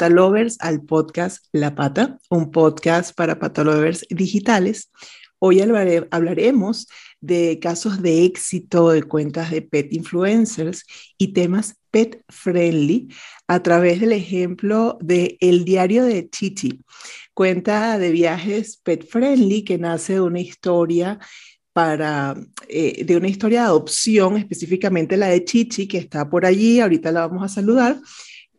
Patalovers al podcast La Pata, un podcast para patalovers digitales. Hoy hablaremos de casos de éxito de cuentas de pet influencers y temas pet friendly a través del ejemplo de El Diario de Chichi, cuenta de viajes pet friendly que nace de una historia para, eh, de una historia de adopción, específicamente la de Chichi, que está por allí, ahorita la vamos a saludar,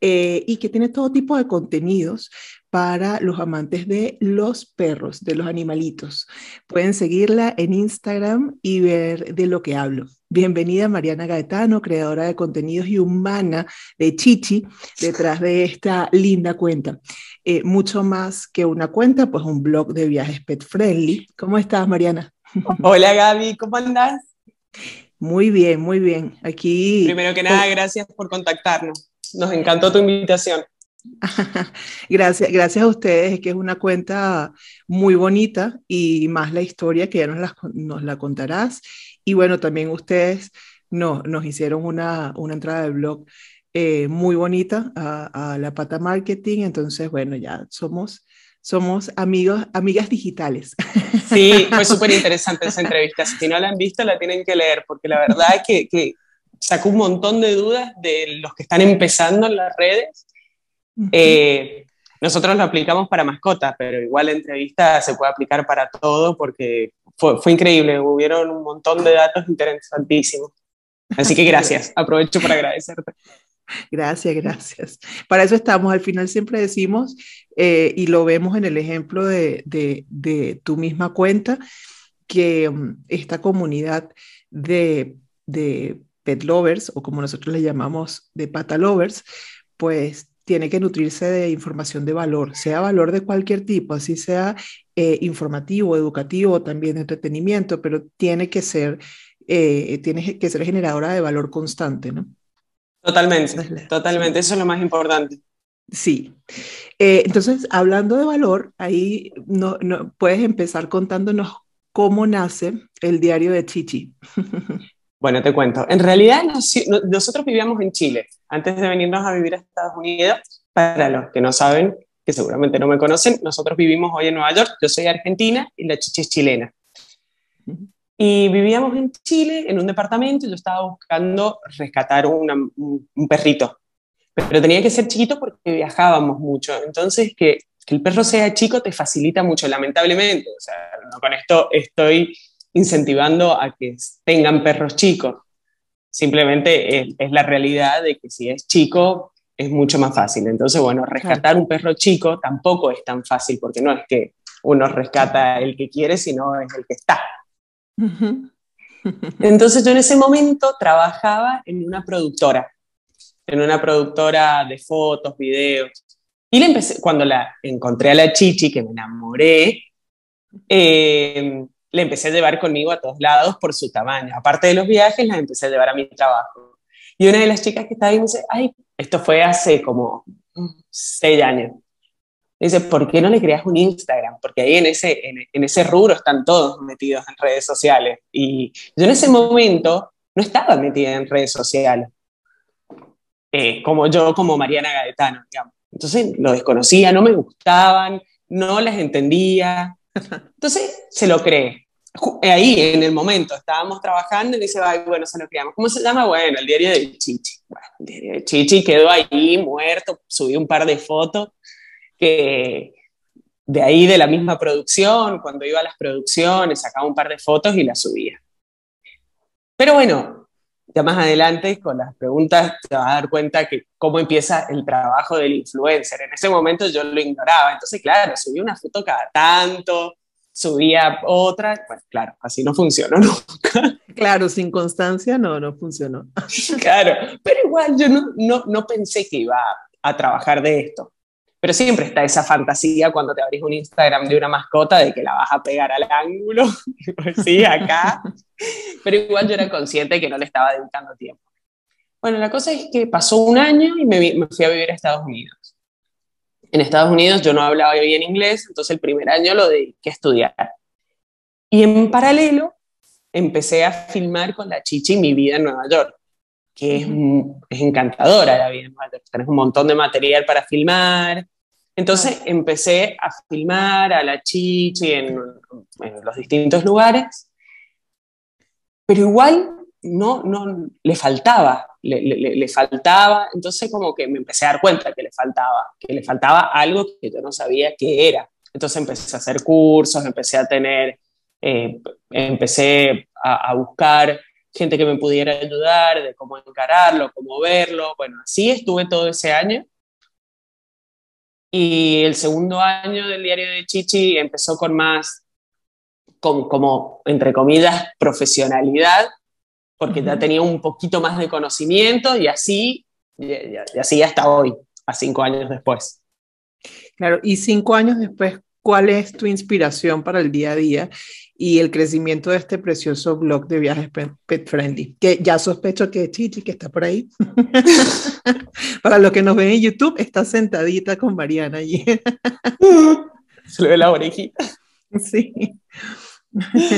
eh, y que tiene todo tipo de contenidos para los amantes de los perros, de los animalitos. Pueden seguirla en Instagram y ver de lo que hablo. Bienvenida Mariana Gaetano, creadora de contenidos y humana de Chichi, detrás de esta linda cuenta. Eh, mucho más que una cuenta, pues un blog de viajes pet friendly. ¿Cómo estás, Mariana? Hola Gaby, ¿cómo andás? Muy bien, muy bien. Aquí. Primero que nada, gracias por contactarnos. Nos encantó tu invitación. gracias, gracias a ustedes, es que es una cuenta muy bonita y más la historia que ya nos la, nos la contarás. Y bueno, también ustedes no, nos hicieron una, una entrada de blog eh, muy bonita a, a, la pata marketing, entonces bueno, ya somos, somos amigos, amigas digitales. Sí, fue súper interesante esa entrevista. Si no la han visto, la tienen que leer, porque la verdad es que, que sacó un montón de dudas de los que están empezando en las redes. Eh, nosotros lo aplicamos para mascotas, pero igual la entrevista se puede aplicar para todo porque fue, fue increíble, hubieron un montón de datos interesantísimos. Así que gracias, aprovecho para agradecerte. Gracias, gracias. Para eso estamos. Al final siempre decimos, eh, y lo vemos en el ejemplo de, de, de tu misma cuenta, que um, esta comunidad de, de pet lovers, o como nosotros le llamamos de pata lovers, pues tiene que nutrirse de información de valor, sea valor de cualquier tipo, así sea eh, informativo, educativo, también de entretenimiento, pero tiene que ser, eh, tiene que ser generadora de valor constante, ¿no? Totalmente, totalmente, eso es lo más importante. Sí. Eh, entonces, hablando de valor, ahí no, no, puedes empezar contándonos cómo nace el diario de Chichi. Bueno, te cuento. En realidad nosotros vivíamos en Chile antes de venirnos a vivir a Estados Unidos. Para los que no saben, que seguramente no me conocen, nosotros vivimos hoy en Nueva York. Yo soy argentina y la chicha es chilena. Y vivíamos en Chile, en un departamento, y yo estaba buscando rescatar un, un, perrito. Pero tenía que ser chiquito porque viajábamos mucho. Entonces, que, que el perro sea chico te facilita mucho, lamentablemente. O sea, no, con esto estoy incentivando a que tengan perros chicos. Simplemente es, es, la realidad de que si es chico es mucho más fácil. Entonces, bueno, rescatar un perro chico tampoco es tan fácil porque no es que uno rescata el que quiere, sino es el que está. Entonces yo en ese momento trabajaba en una productora, en una productora de fotos, videos. Y le empecé, cuando la encontré a la Chichi, que me enamoré, eh, le empecé a llevar conmigo a todos lados por su tamaño. Aparte de los viajes, la empecé a llevar a mi trabajo. Y una de las chicas que estaba ahí me dice, ay, esto fue hace como seis años. dice, ¿por qué no le creas un Instagram? Porque ahí en ese, en, ese rubro están todos metidos en redes sociales. Y yo en ese momento no estaba metida en redes sociales. Eh, como yo, como Mariana Gaetano, digamos. Entonces lo desconocía, no me gustaban, no las entendía. Entonces se lo cree. Ahí, en el momento, estábamos trabajando y dice, Ay, bueno, se lo creamos. ¿Cómo se llama? Bueno, el diario de Chichi. Bueno, el diario de Chichi quedó ahí muerto, subí un par de fotos que de ahí de la misma producción, cuando iba a las producciones, sacaba un par de fotos y las subía. Pero bueno, ya más adelante con las preguntas te vas a dar cuenta que cómo empieza el trabajo del influencer. En ese momento yo lo ignoraba, entonces claro, subí una foto cada tanto, subía otra, pues claro, así no funcionó nunca. Claro, sin constancia no, no funcionó. Claro, pero igual yo no, no, no pensé que iba a, a trabajar de esto. Pero siempre está esa fantasía cuando te abrís un Instagram de una mascota de que la vas a pegar al ángulo, pues sí, acá. Pero igual yo era consciente que no le estaba dedicando tiempo. Bueno, la cosa es que pasó un año y me, me fui a vivir a Estados Unidos. En Estados Unidos yo no hablaba bien inglés, entonces el primer año lo dediqué a estudiar. Y en paralelo empecé a filmar con la Chichi mi vida en Nueva York. que es, es encantadora la vida en Nueva York. Tenés un montón de material para filmar. Entonces empecé a filmar a la Chichi en, en los distintos lugares, pero igual no, no, le faltaba, le, le, le, faltaba, entonces como que me empecé a dar cuenta que le faltaba, que le faltaba algo que yo no sabía qué era. Entonces empecé a hacer cursos, empecé a tener, eh, empecé a, a, buscar gente que me pudiera ayudar, de cómo encararlo, cómo verlo. Bueno, así estuve todo ese año. Y el segundo año del diario de Chichi empezó con más, como, como entre comillas, profesionalidad, porque ya tenía un poquito más de conocimiento y así, y, así hasta hoy, a cinco años después. Claro, y cinco años después, ¿cuál es tu inspiración para el día a día y el crecimiento de este precioso blog de viajes Pet Friendly? Que ya sospecho que Chichi, que está por ahí, para los que nos ven en YouTube, está sentadita con Mariana allí. Se le ve la orejita. Sí.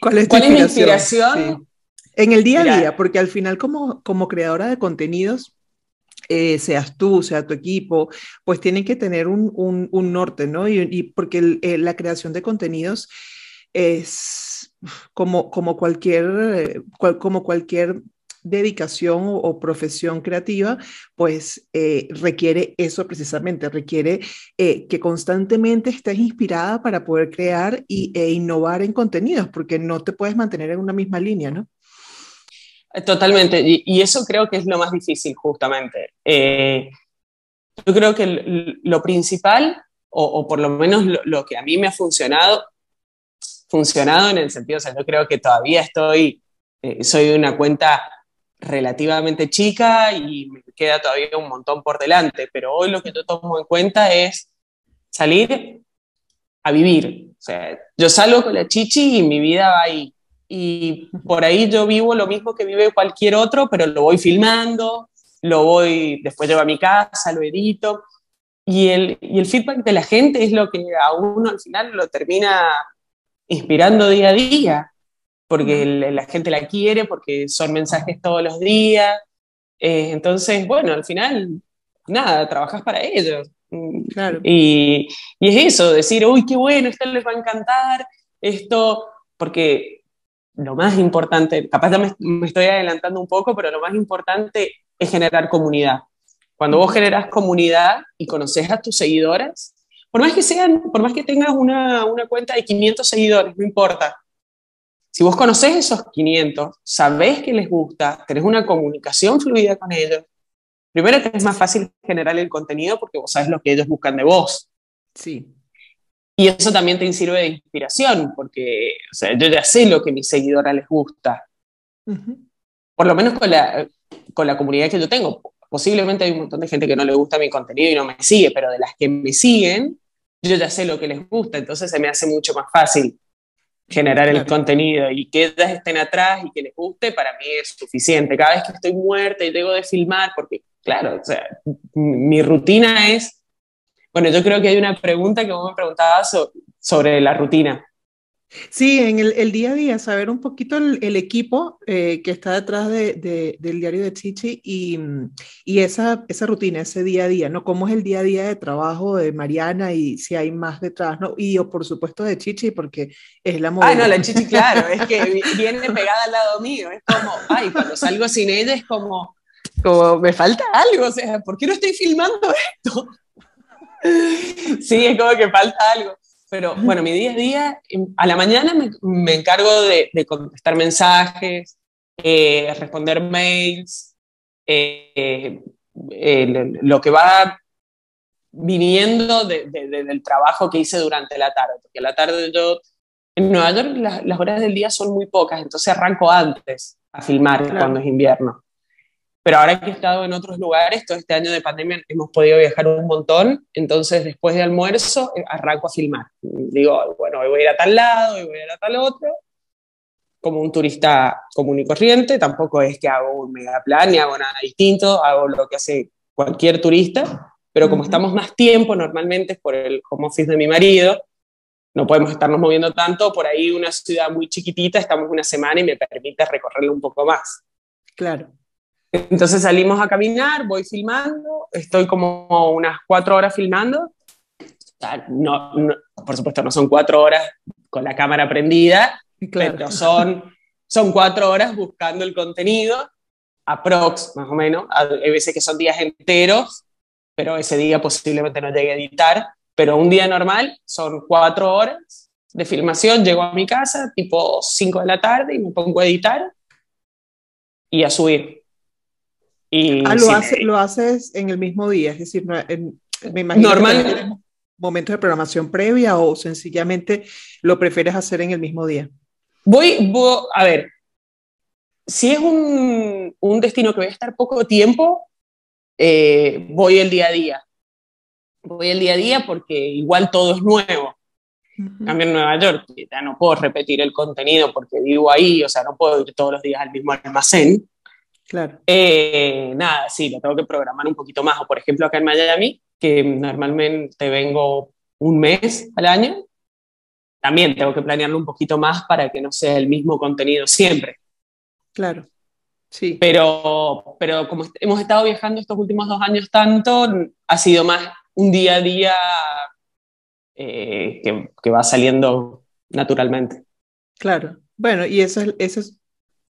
¿Cuál es, ¿Cuál es mi inspiración? Sí. En el día a día, porque al final como, como creadora de contenidos, eh, seas tú, sea tu equipo, pues tienen que tener un, un, un norte, ¿no? Y, y porque el, eh, la creación de contenidos es como, como, cualquier, cual, como cualquier dedicación o, o, profesión creativa, pues eh, requiere eso precisamente, requiere eh, que constantemente estés inspirada para poder crear y, e innovar en contenidos, porque no te puedes mantener en una misma línea, ¿no? Totalmente, y, eso creo que es lo más difícil justamente. Eh, yo creo que lo principal, o, por lo menos lo, lo, que a mí me ha funcionado, funcionado en el sentido, o sea, yo creo que todavía estoy, eh, soy una cuenta relativamente chica y me queda todavía un montón por delante, pero hoy lo que yo tomo en cuenta es salir a vivir. O sea, yo salgo con la chichi y mi vida va ahí y por ahí yo vivo lo mismo que vive cualquier otro, pero lo voy filmando, lo voy, después llevo a mi casa, lo edito, y el, y el feedback de la gente es lo que a uno al final lo termina inspirando día a día, porque el, la gente la quiere, porque son mensajes todos los días, eh, entonces, bueno, al final, nada, trabajas para ellos. Claro. Y, y es eso, decir, uy, qué bueno, esto les va a encantar, esto, porque lo más importante, capaz ya me, estoy adelantando un poco, pero lo más importante es generar comunidad. Cuando vos generas comunidad y conoces a tus seguidores, por más que sean, por más que tengas una, una cuenta de 500 seguidores, no importa. Si vos conoces esos 500, sabés que les gusta, tenés una comunicación fluida con ellos, primero que es más fácil generar el contenido porque vos sabes lo que ellos buscan de vos. Sí. Y eso también te sirve de inspiración, porque o sea, yo ya sé lo que a mis seguidoras les gusta. Uh -huh. Por lo menos con la, con la comunidad que yo tengo. Posiblemente hay un montón de gente que no le gusta mi contenido y no me sigue, pero de las que me siguen, yo ya sé lo que les gusta, entonces se me hace mucho más fácil generar el contenido y que ellas estén atrás y que les guste, para mí es suficiente. Cada vez que estoy muerta y tengo de filmar, porque claro, o sea, mi rutina es bueno, yo creo que hay una pregunta que vos me preguntabas so, sobre la rutina. Sí, en el, el, día a día, saber un poquito el, el equipo eh, que está detrás de, de, del diario de Chichi y, y, esa, esa rutina, ese día a día, ¿no? ¿Cómo es el día a día de trabajo de Mariana y si hay más detrás, ¿no? Y o por supuesto de Chichi, porque es la modelo. Ah, no, la Chichi, claro, es que viene pegada al lado mío, es como, ay, cuando salgo sin ella es como, como, me falta algo, o sea, ¿por qué no estoy filmando esto? Sí, es como que falta algo. Pero bueno, mi día a día, a la mañana me, me encargo de, de, contestar mensajes, eh, responder mails, eh, eh, lo que va viniendo de, de, del trabajo que hice durante la tarde. Porque la tarde yo, en Nueva York las, las horas del día son muy pocas, entonces arranco antes a filmar claro. cuando es invierno. Pero ahora que he estado en otros lugares, todo este año de pandemia hemos podido viajar un montón, entonces después de almuerzo eh, arranco a filmar. Digo, bueno, hoy voy a ir a tal lado, hoy voy a ir a tal otro, como un turista común y corriente, tampoco es que hago un mega plan ni hago nada distinto, hago lo que hace cualquier turista, pero como estamos más tiempo, normalmente es por el home office de mi marido, no podemos estarnos moviendo tanto, por ahí una ciudad muy chiquitita, estamos una semana y me permite recorrerlo un poco más. Claro. Entonces salimos a caminar, voy filmando, estoy como unas cuatro horas filmando. No, por supuesto, no son cuatro horas con la cámara prendida, pero son, son cuatro horas buscando el contenido, aprox más o menos. Hay veces que son días enteros, pero ese día posiblemente no llegue a editar. Pero un día normal son cuatro horas de filmación, llego a mi casa tipo cinco de la tarde y me pongo a editar y a subir. Y ah, lo, hace, lo haces en el mismo día, es decir, me imagino Normal, momentos de programación previa o sencillamente lo prefieres hacer en el mismo día. Voy, a ver, si es un, un, destino que voy a estar poco tiempo, eh, voy el día a día. Voy el día a día porque igual todo es nuevo. Cambio en Nueva York, ya no puedo repetir el contenido porque vivo ahí, o sea, no puedo ir todos los días al mismo almacén. Claro. Eh, nada, sí, lo tengo que programar un poquito más. O por ejemplo, acá en Miami, que normalmente vengo un mes al año, también tengo que planearlo un poquito más para que no sea el mismo contenido siempre. Claro, sí. Pero, pero como hemos estado viajando estos últimos dos años tanto, ha sido más un día a día eh, que, que, va saliendo naturalmente. Claro, bueno, y eso es, eso es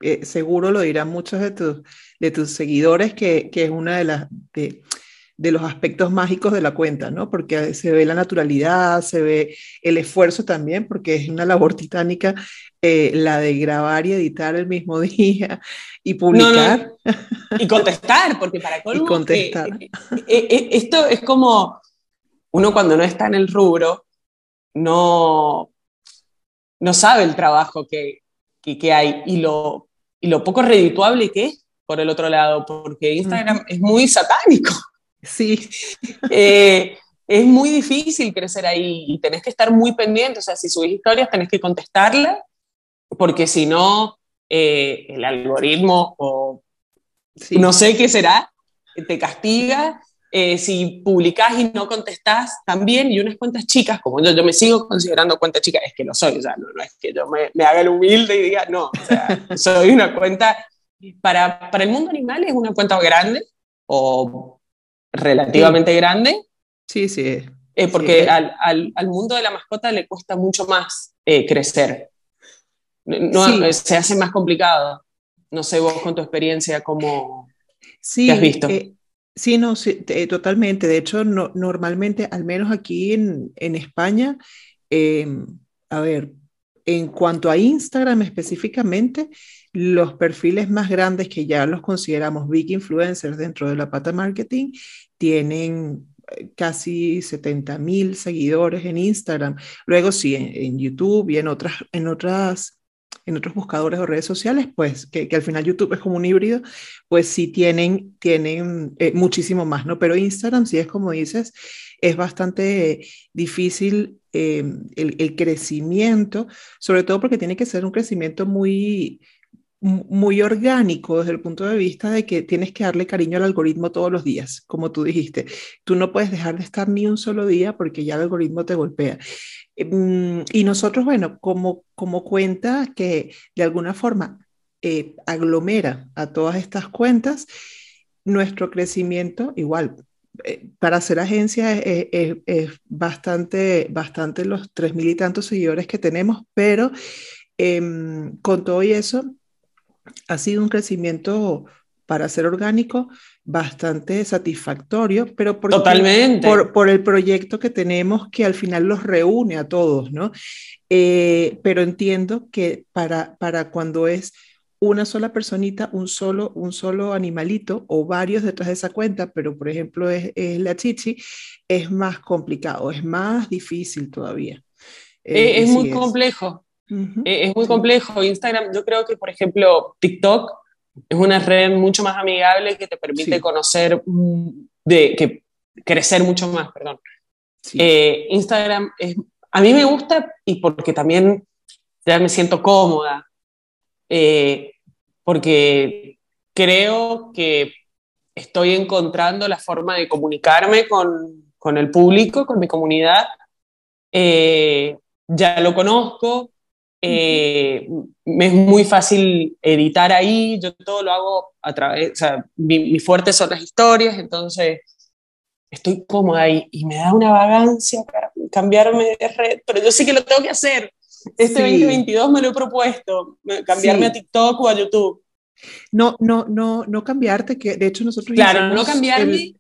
eh, seguro lo dirán muchos de tus, de tus seguidores, que, que es una de las... De, de los aspectos mágicos de la cuenta, ¿no? Porque se ve la naturalidad, se ve el esfuerzo también, porque es una labor titánica eh, la de grabar y editar el mismo día y publicar. Y contestar, porque para colmo, y contestar. Eh, esto es como uno cuando no está en el rubro, no, no sabe el trabajo que, que hay y lo, y lo poco redituable que es por el otro lado, porque Instagram es muy satánico. Sí. Eh, es muy difícil crecer ahí y tenés que estar muy pendiente. O sea, si subís historias, tenés que contestarla, porque si no, eh, el algoritmo o no sé qué será, te castiga. Eh, si publicás y no contestás también, y unas cuentas chicas, como yo, yo me sigo considerando cuenta chica, es que lo soy, o sea, no, es que yo me, me, haga el humilde y diga, no, o sea, soy una cuenta, para, para el mundo animal es una cuenta grande, o relativamente grande. Sí, sí. Eh, porque Al, al, al, mundo de la mascota le cuesta mucho más eh, crecer. No, eh, Se hace más complicado. No sé vos con tu experiencia cómo sí, has visto. Sí, no, sí, totalmente. De hecho, no, normalmente, al menos aquí en, en España, em, a ver, en cuanto a Instagram específicamente, los perfiles más grandes que ya los consideramos big influencers dentro de la pata marketing tienen eh, casi 70 mil seguidores en Instagram. Luego sí, en, YouTube y en otras, en otras en otros buscadores o redes sociales, pues que, al final YouTube es como un híbrido, pues sí tienen, tienen eh, muchísimo más, ¿no? Pero Instagram, sí es como dices, es bastante difícil eh, el, el, crecimiento, sobre todo porque tiene que ser un crecimiento muy, muy orgánico desde el punto de vista de que tienes que darle cariño al algoritmo todos los días, como tú dijiste. Tú no puedes dejar de estar ni un solo día porque ya el algoritmo te golpea. Em, y nosotros, bueno, como, como cuenta que de alguna forma eh, aglomera a todas estas cuentas, nuestro crecimiento igual. Eh, para hacer agencia es, bastante, bastante los tres mil y tantos seguidores que tenemos, pero em, con todo y eso, ha sido un crecimiento para ser orgánico bastante satisfactorio, pero por, Totalmente. Por, el proyecto que tenemos que al final los reúne a todos, ¿no? Eh, pero entiendo que para, para cuando es una sola personita, un solo, un solo animalito o varios detrás de esa cuenta, pero por ejemplo es, la chichi, es más complicado, es más difícil todavía. Eh, es, muy complejo. Eh, es muy complejo. Instagram, yo creo que, por ejemplo, TikTok es una red mucho más amigable que te permite conocer, de, que crecer mucho más, perdón. Eh, Instagram es, a mí me gusta y porque también ya me siento cómoda, eh, porque creo que estoy encontrando la forma de comunicarme con, con el público, con mi comunidad. ya lo conozco, Eh, me es muy fácil editar ahí, yo todo lo hago a través, o sea, mi, fuerte son las historias, entonces estoy cómoda ahí y me da una vagancia para cambiarme de red, pero yo sí que lo tengo que hacer. Este 2022 me lo he propuesto, cambiarme a TikTok o a YouTube. No, no, no, no cambiarte, que de hecho nosotros... Claro, no cambiarme.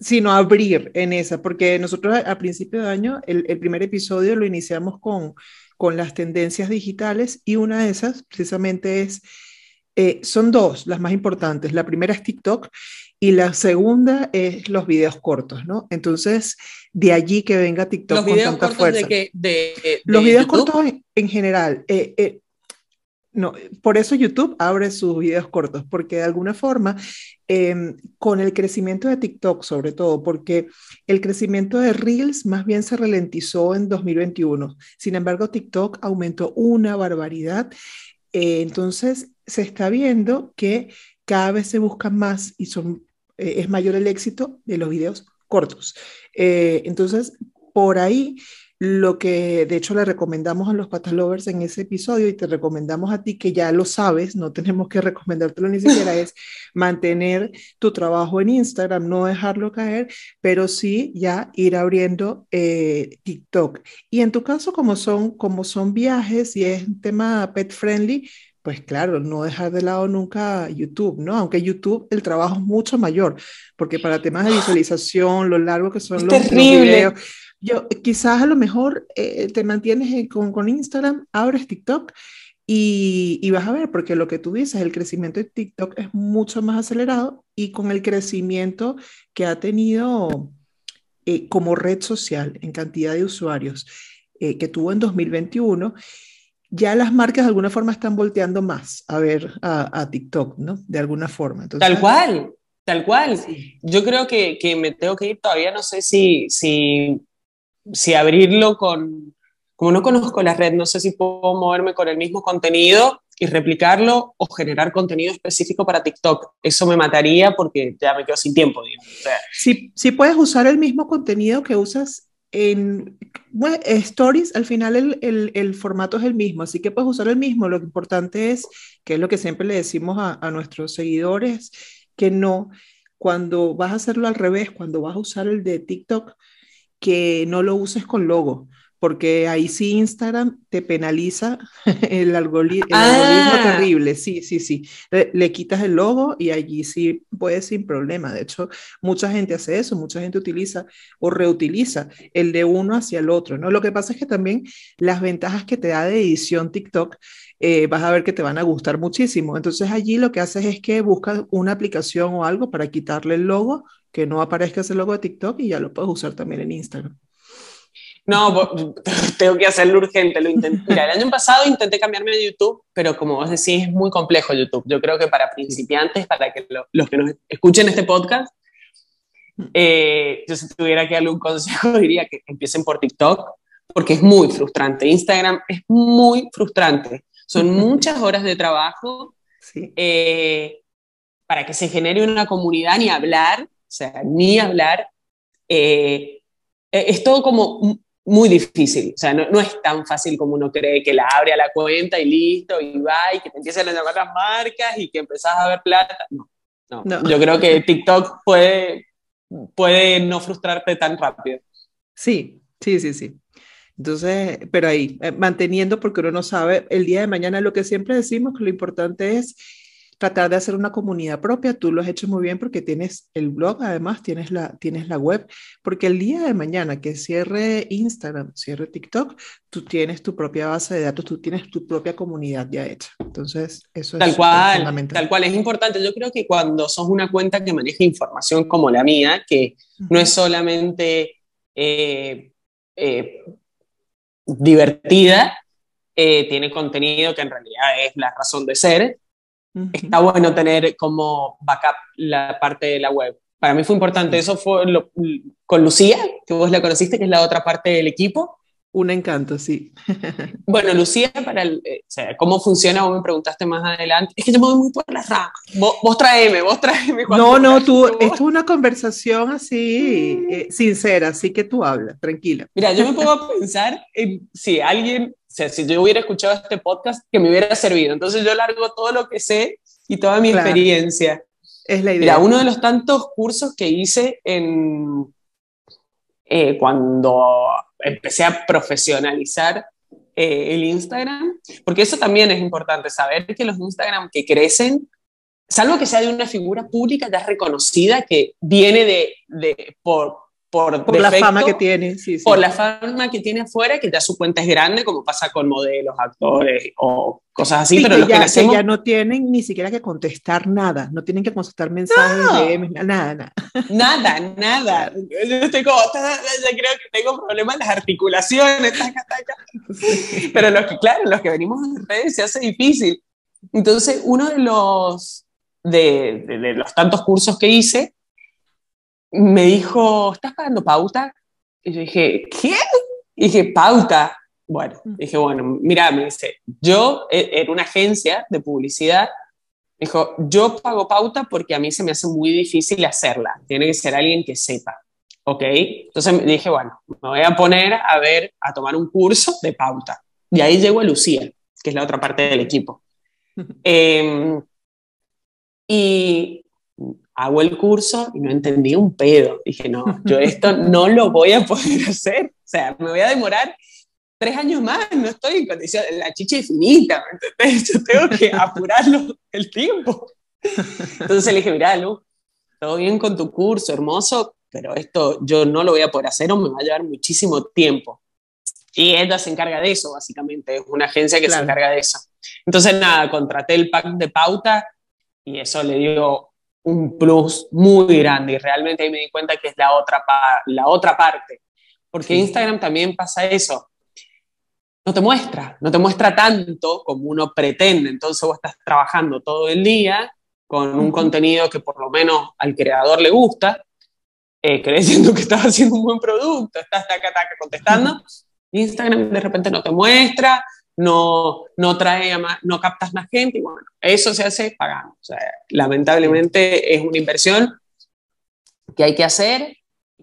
sino abrir en esa, porque nosotros a, principio de año, el, el, primer episodio lo iniciamos con, con las tendencias digitales y una de esas precisamente es, eh, son dos las más importantes. La primera es TikTok y la segunda es los videos cortos, ¿no? Entonces, de allí que venga TikTok con tanta fuerza. De de, los videos cortos en, general. Eh, eh, no, por eso YouTube abre sus videos cortos, porque de alguna forma, em, con el crecimiento de TikTok sobre todo, porque el crecimiento de Reels más bien se ralentizó en 2021. Sin embargo, TikTok aumentó una barbaridad. Eh, entonces, se está viendo que cada vez se buscan más y eh, es mayor el éxito de los videos cortos. Eh, entonces, por ahí lo que de hecho le recomendamos a los patalovers en ese episodio y te recomendamos a ti que ya lo sabes, no tenemos que recomendártelo ni siquiera, es mantener tu trabajo en Instagram, no dejarlo caer, pero sí ya ir abriendo eh, TikTok. Y en tu caso, como son, como son viajes y es un tema pet friendly, pues claro, no dejar de lado nunca YouTube, ¿no? Aunque YouTube el trabajo es mucho mayor, porque para temas de visualización, lo largo que son los, los videos, yo, quizás a lo mejor eh, te mantienes con, con, Instagram, abres TikTok y, y, vas a ver, porque lo que tú dices, el crecimiento de TikTok es mucho más acelerado y con el crecimiento que ha tenido eh, como red social en cantidad de usuarios eh, que tuvo en 2021, ya las marcas de alguna forma están volteando más a ver a, a TikTok, ¿no? De alguna forma. tal cual, tal cual. Yo creo que, que, me tengo que ir todavía, no sé si, si si abrirlo con, como no conozco la red, no sé si puedo moverme con el mismo contenido y replicarlo o generar contenido específico para TikTok. Eso me mataría porque ya me quedo sin tiempo, digamos. si, puedes usar el mismo contenido que usas en stories, al final el, el, formato es el mismo, así que puedes usar el mismo. Lo importante es, que es lo que siempre le decimos a, a nuestros seguidores, que no, cuando vas a hacerlo al revés, cuando vas a usar el de TikTok, que no lo uses con logo, porque ahí sí Instagram te penaliza el, algoritmo, ah. terrible, sí, sí, sí. Le, quitas el logo y allí sí puedes sin problema. De hecho, mucha gente hace eso, mucha gente utiliza o reutiliza el de uno hacia el otro, ¿no? Lo que pasa es que también las ventajas que te da de edición TikTok eh, vas a ver que te van a gustar muchísimo. Entonces allí lo que haces es que buscas una aplicación o algo para quitarle el logo que no aparezca ese logo de TikTok y ya lo puedes usar también en Instagram. No, tengo que hacerlo urgente. Lo intenté. Mira, el año pasado intenté cambiarme de YouTube, pero como vos decís, es muy complejo YouTube. Yo creo que para principiantes, para que los que nos escuchen este podcast, eh, yo si tuviera que darle un consejo, diría que empiecen por TikTok, porque es muy frustrante. Instagram es muy frustrante. Son muchas horas de trabajo eh, para que se genere una comunidad ni hablar o sea, ni hablar. Eh, es todo como muy difícil, o sea, no, es tan fácil como uno cree que la abre a la cuenta y listo, y va, y que te empiezan a llamar las marcas y que empezás a ver plata. No, no. yo creo que TikTok puede, puede no frustrarte tan rápido. Sí, sí, sí, sí. Entonces, pero ahí, eh, manteniendo, porque uno no sabe, el día de mañana lo que siempre decimos, que lo importante es tratar de hacer una comunidad propia. Tú lo has hecho muy bien porque tienes el blog, además tienes la, tienes la web, porque el día de mañana que cierre Instagram, cierre TikTok, tú tienes tu propia base de datos, tú tienes tu propia comunidad ya hecha. Entonces, eso tal es cual, fundamental. Tal cual, es importante. Yo creo que cuando sos una cuenta que maneja información como la mía, que no es solamente eh, eh, divertida, eh, tiene contenido que en realidad es la razón de ser, está bueno tener como backup la parte de la web. Para mí fue importante, eso fue con Lucía, que vos la conociste, que es la otra parte del equipo. Un encanto, sí. Bueno, Lucía, para el, eh, o sea, cómo funciona, vos me preguntaste más adelante. Es que yo me voy muy por las ramas. Vos, vos traeme, vos traeme. No, no, tú, esto es una conversación así, eh, sincera, así que tú hablas, tranquila. Mira, yo me puedo pensar en si alguien, o sea, si yo hubiera escuchado este podcast, que me hubiera servido. Entonces yo largo todo lo que sé y toda mi experiencia. Es la idea. Mira, uno de los tantos cursos que hice en, eh, cuando empecé a profesionalizar eh, el Instagram, porque eso también es importante, saber que los Instagram que crecen, salvo que sea de una figura pública ya reconocida, que viene de, de por, por, la fama que tiene. Por la fama que tiene afuera, que ya su cuenta es grande, como pasa con modelos, actores o cosas así, pero que los ya, que, hacemos... ya no tienen ni siquiera que contestar nada, no tienen que contestar mensajes, nada, nada. Nada, nada. Yo estoy como, ya creo que tengo problemas en las articulaciones, taca, taca. Pero los que, claro, los que venimos en redes se hace difícil. Entonces, uno de los, de, de, de los tantos cursos que hice, me dijo, ¿estás pagando pauta? Y yo dije, ¿qué? Y dije, pauta. Bueno, dije, bueno, mira, me dice, yo era una agencia de publicidad, dijo, yo pago pauta porque a mí se me hace muy difícil hacerla, tiene que ser alguien que sepa, ¿ok? Entonces dije, bueno, me voy a poner a ver, a tomar un curso de pauta. Y ahí llego a Lucía, que es la otra parte del equipo. eh, y hago el curso y no entendí un pedo. Dije, no, yo esto no lo voy a poder hacer. O sea, me voy a demorar tres años más, no estoy en condición, la chicha es finita, ¿entendés? Yo tengo que apurarlo el tiempo. Entonces le dije, mira, Lu, todo bien con tu curso, hermoso, pero esto yo no lo voy a poder hacer o me va a llevar muchísimo tiempo. Y ella se encarga de eso, básicamente, es una agencia que claro. se encarga de eso. Entonces, nada, contraté el pack de pauta y eso le dio un plus muy grande y realmente ahí me di cuenta que es la otra, la otra parte. Porque sí. Instagram también pasa eso. No te muestra, no te muestra tanto como uno pretende. Entonces vos estás trabajando todo el día con un contenido que por lo menos al creador le gusta, eh, creyendo que estás haciendo un buen producto, estás taca, taca, contestando. Instagram de repente no te muestra, no, no trae más, no captas más gente y bueno, eso se hace pagando. O sea, lamentablemente es una inversión que hay que hacer,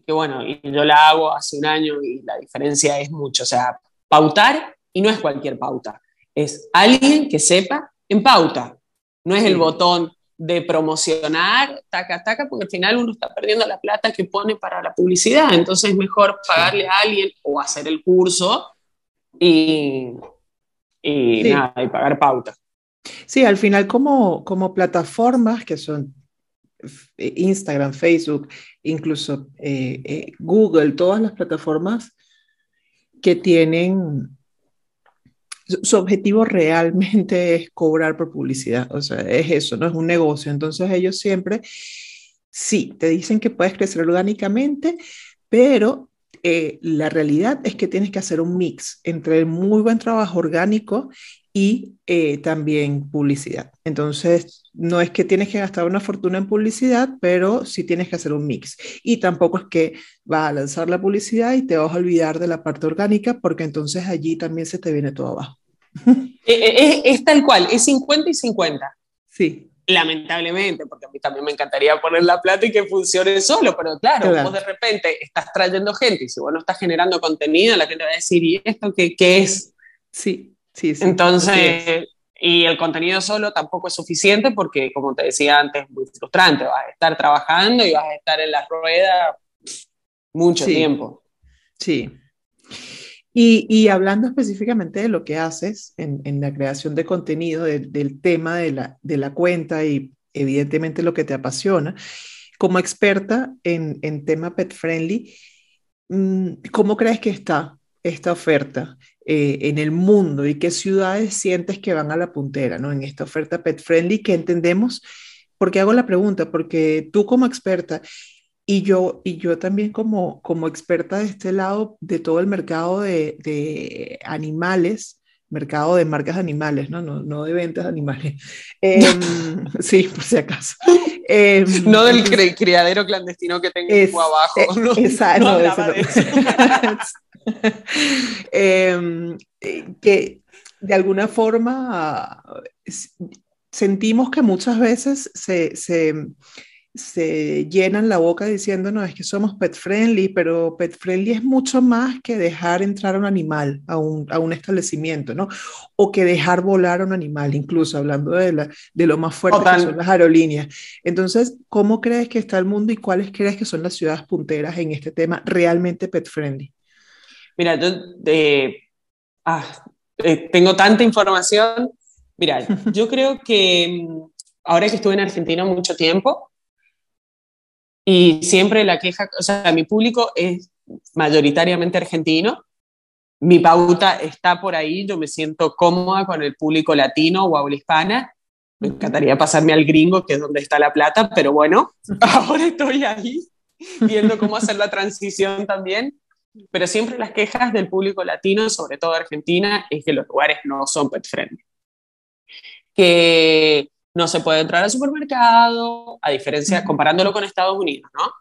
que bueno, y yo la hago hace un año y la diferencia es mucho. O sea, pautar y no es cualquier pauta, es alguien que sepa en pauta, no es el botón de promocionar, taca, taca, porque al final uno está perdiendo la plata que pone para la publicidad, entonces es mejor pagarle a alguien o hacer el curso y, y sí. nada, y pagar pauta. Sí, al final como, como plataformas que son Instagram, Facebook, incluso eh, eh, Google, todas las plataformas que tienen su objetivo realmente es cobrar por publicidad, o sea, es eso, no es un negocio. Entonces ellos siempre, sí, te dicen que puedes crecer orgánicamente, pero eh, la realidad es que tienes que hacer un mix entre el muy buen trabajo orgánico y eh, también publicidad. Entonces, no es que tienes que gastar una fortuna en publicidad, pero sí tienes que hacer un mix. Y tampoco es que vas a lanzar la publicidad y te vas a olvidar de la parte orgánica, porque entonces allí también se te viene todo abajo. Es, es tal cual, es 50 y 50. Sí. Lamentablemente, porque a mí también me encantaría poner la plata y que funcione solo, pero claro, claro. vos de repente estás trayendo gente y si vos no estás generando contenido, la gente va a decir, ¿y esto qué, qué es? Sí. Sí, sí, Entonces, y el contenido solo tampoco es suficiente porque, como te decía antes, es muy frustrante. Vas a estar trabajando y vas a estar en la rueda mucho sí. tiempo. Sí. Y, hablando específicamente de lo que haces en, la creación de contenido, de, del tema de la, cuenta y evidentemente lo que te apasiona, como experta en, en tema pet friendly, mm, ¿cómo crees que está esta oferta eh, en el mundo y qué ciudades sientes que van a la puntera, ¿no? En esta oferta pet friendly que entendemos, porque hago la pregunta, porque tú como experta y yo, y yo también como, como experta de este lado de todo el mercado de, de animales, mercado de marcas animales, ¿no? No, no de ventas de animales. Eh, sí, por si acaso. Eh, no del cri criadero clandestino que tengo es, abajo. ¿no? Exacto. No, no Em, eh, que de alguna forma sentimos que muchas veces se, se, se llenan la boca diciéndonos es que somos pet friendly, pero pet friendly es mucho más que dejar entrar a un animal a un, a un establecimiento, ¿no? O que dejar volar a un animal, incluso hablando de, la, de lo más fuerte que son las aerolíneas. Entonces, ¿cómo crees que está el mundo y cuáles crees que son las ciudades punteras en este tema realmente pet friendly? Mira, yo ah, eh, tengo tanta información. Mira, yo creo que mm, ahora que estuve en Argentina mucho tiempo, y siempre la queja, o sea, mi público es mayoritariamente argentino, mi pauta está por ahí, yo me siento cómoda con el público latino o habla hispana, me encantaría pasarme al gringo, que es donde está la plata, pero bueno, ahora estoy ahí viendo cómo hacer la transición también. Pero siempre las quejas del público latino, sobre todo Argentina, es que los lugares no son pet friendly. Que no se puede entrar al supermercado, a diferencia, comparándolo con Estados Unidos, ¿no?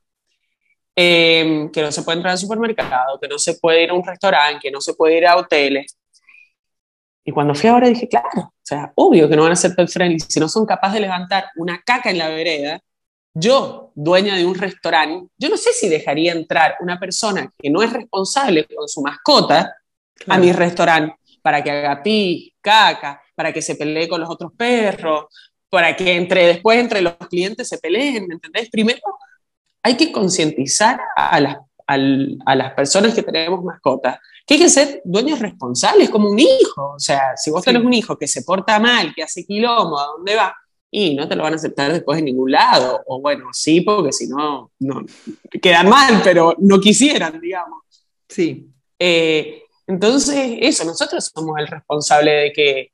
Em, que no se puede entrar al supermercado, que no se puede ir a un restaurante, que no se puede ir a hoteles. Y cuando fui ahora dije, claro, o sea, obvio que no van a ser pet friendly si no son capaces de levantar una caca en la vereda. Yo, dueña de un restaurante, yo no sé si dejaría entrar una persona que no es responsable con su mascota a mi restaurante para que haga pis, caca, para que se pelee con los otros perros, para que entre, después entre los clientes se peleen, ¿me entendés? Primero hay que concientizar a las, a, las personas que tenemos mascotas que hay que ser dueños responsables, como un hijo. O sea, si vos tenés un hijo que se porta mal, que hace quilombo, ¿a dónde va? Y no te lo van a aceptar después en ningún lado. O bueno, sí, porque si no, no quedan mal, pero no quisieran, digamos. Sí. Eh, entonces, eso, nosotros somos el responsable de que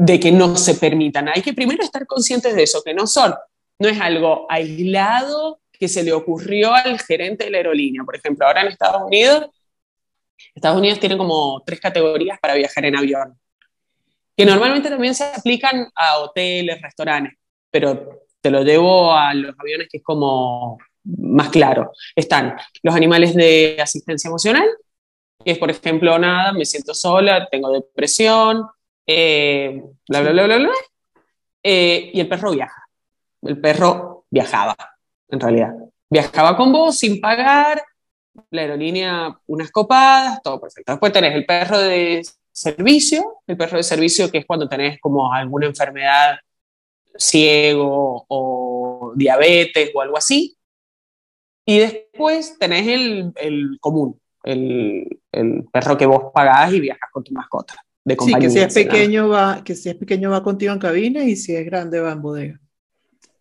de que no se permitan. Hay que primero estar conscientes de eso, que no son, no es algo aislado que se le ocurrió al gerente de la aerolínea. Por ejemplo, ahora en Estados Unidos, Estados Unidos tiene como tres categorías para viajar en avión, que normalmente también se aplican a hoteles, restaurantes, pero te lo llevo a los aviones que es como más claro. Están los animales de asistencia emocional, que es, por ejemplo, nada, me siento sola, tengo depresión, eh, bla, bla, bla, bla, bla. Eh, y el perro viaja. El perro viajaba, en realidad. Viajaba con vos sin pagar, la aerolínea unas copadas, todo perfecto. Después tenés el perro de servicio, el perro de servicio que es cuando tenés como alguna enfermedad ciego o diabetes o algo así. Y después tenés el, el común, el, el, perro que vos pagás y viajas con tu mascota sí, que si es pequeño va, que si es pequeño va contigo en cabina y si es grande va en bodega.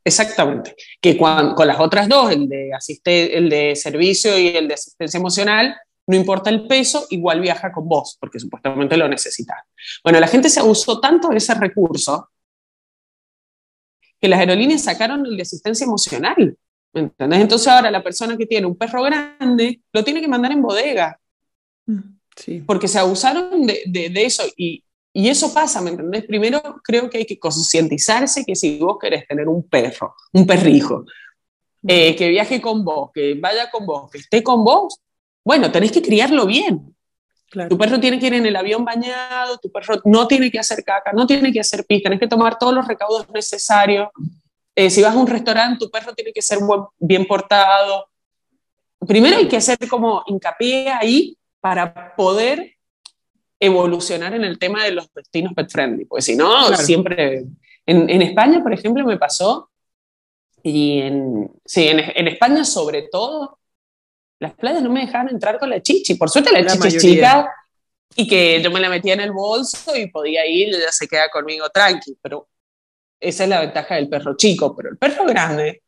Exactamente. Que con las otras dos, el de, asiste, el de servicio y el de asistencia emocional, no importa el peso, igual viaja con vos, porque supuestamente lo necesitas. Bueno, la gente se abusó tanto de ese recurso que las aerolíneas sacaron el de asistencia emocional. ¿Entendés? Entonces ahora la persona que tiene un perro grande lo tiene que mandar en bodega. Mm. Porque se abusaron de, de, eso y, y, eso pasa, ¿me entendés? Primero creo que hay que concientizarse que si vos querés tener un perro, un perrijo, eh, que viaje con vos, que vaya con vos, que esté con vos, bueno, tenés que criarlo bien. Tu perro tiene que ir en el avión bañado, tu perro no tiene que hacer caca, no tiene que hacer pis, tenés que tomar todos los recaudos necesarios. Eh, si vas a un restaurante, tu perro tiene que ser bien portado. Primero hay que hacer como hincapié ahí para poder evolucionar en el tema de los destinos pet friendly, pues si no, siempre... En, en, España, por ejemplo, me pasó, y en, sí, en, en, España sobre todo, las playas no me dejaban entrar con la chichi. Por suerte la, chichi es chica y que yo me la metía en el bolso y podía ir, ella se queda conmigo tranqui, pero esa es la ventaja del perro chico, pero el perro grande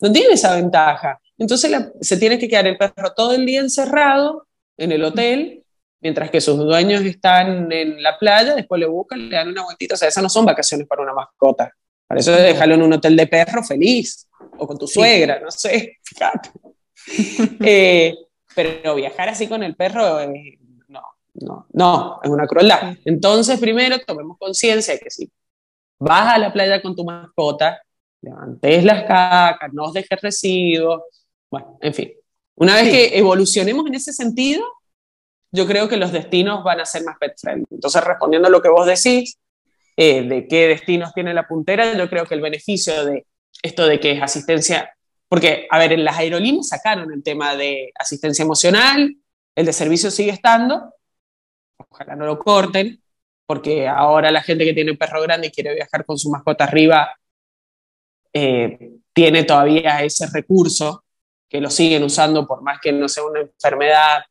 no tiene esa ventaja. Entonces se tiene que quedar el perro todo el día encerrado en el hotel, mientras que sus dueños están en la playa, después le buscan, le dan una vueltita. O sea, esas no son vacaciones para una mascota. Para eso déjalo en un hotel de perro feliz, o con tu suegra, no sé, fíjate. Eh, pero viajar así con el perro, eh, no, no, no, es una crueldad. Entonces, primero tomemos conciencia de que si vas a la playa con tu mascota, levantes las cacas, no dejes residuos, bueno, en fin, una vez que evolucionemos en ese sentido, yo creo que los destinos van a ser más pet friendly. Entonces, respondiendo a lo que vos decís, eh, de qué destinos tiene la puntera, yo creo que el beneficio de esto de que es asistencia, porque, a ver, en las aerolíneas sacaron el tema de asistencia emocional, el de servicio sigue estando, ojalá no lo corten, porque ahora la gente que tiene perro grande y quiere viajar con su mascota arriba eh, tiene todavía ese recurso que lo siguen usando por más que no sea una enfermedad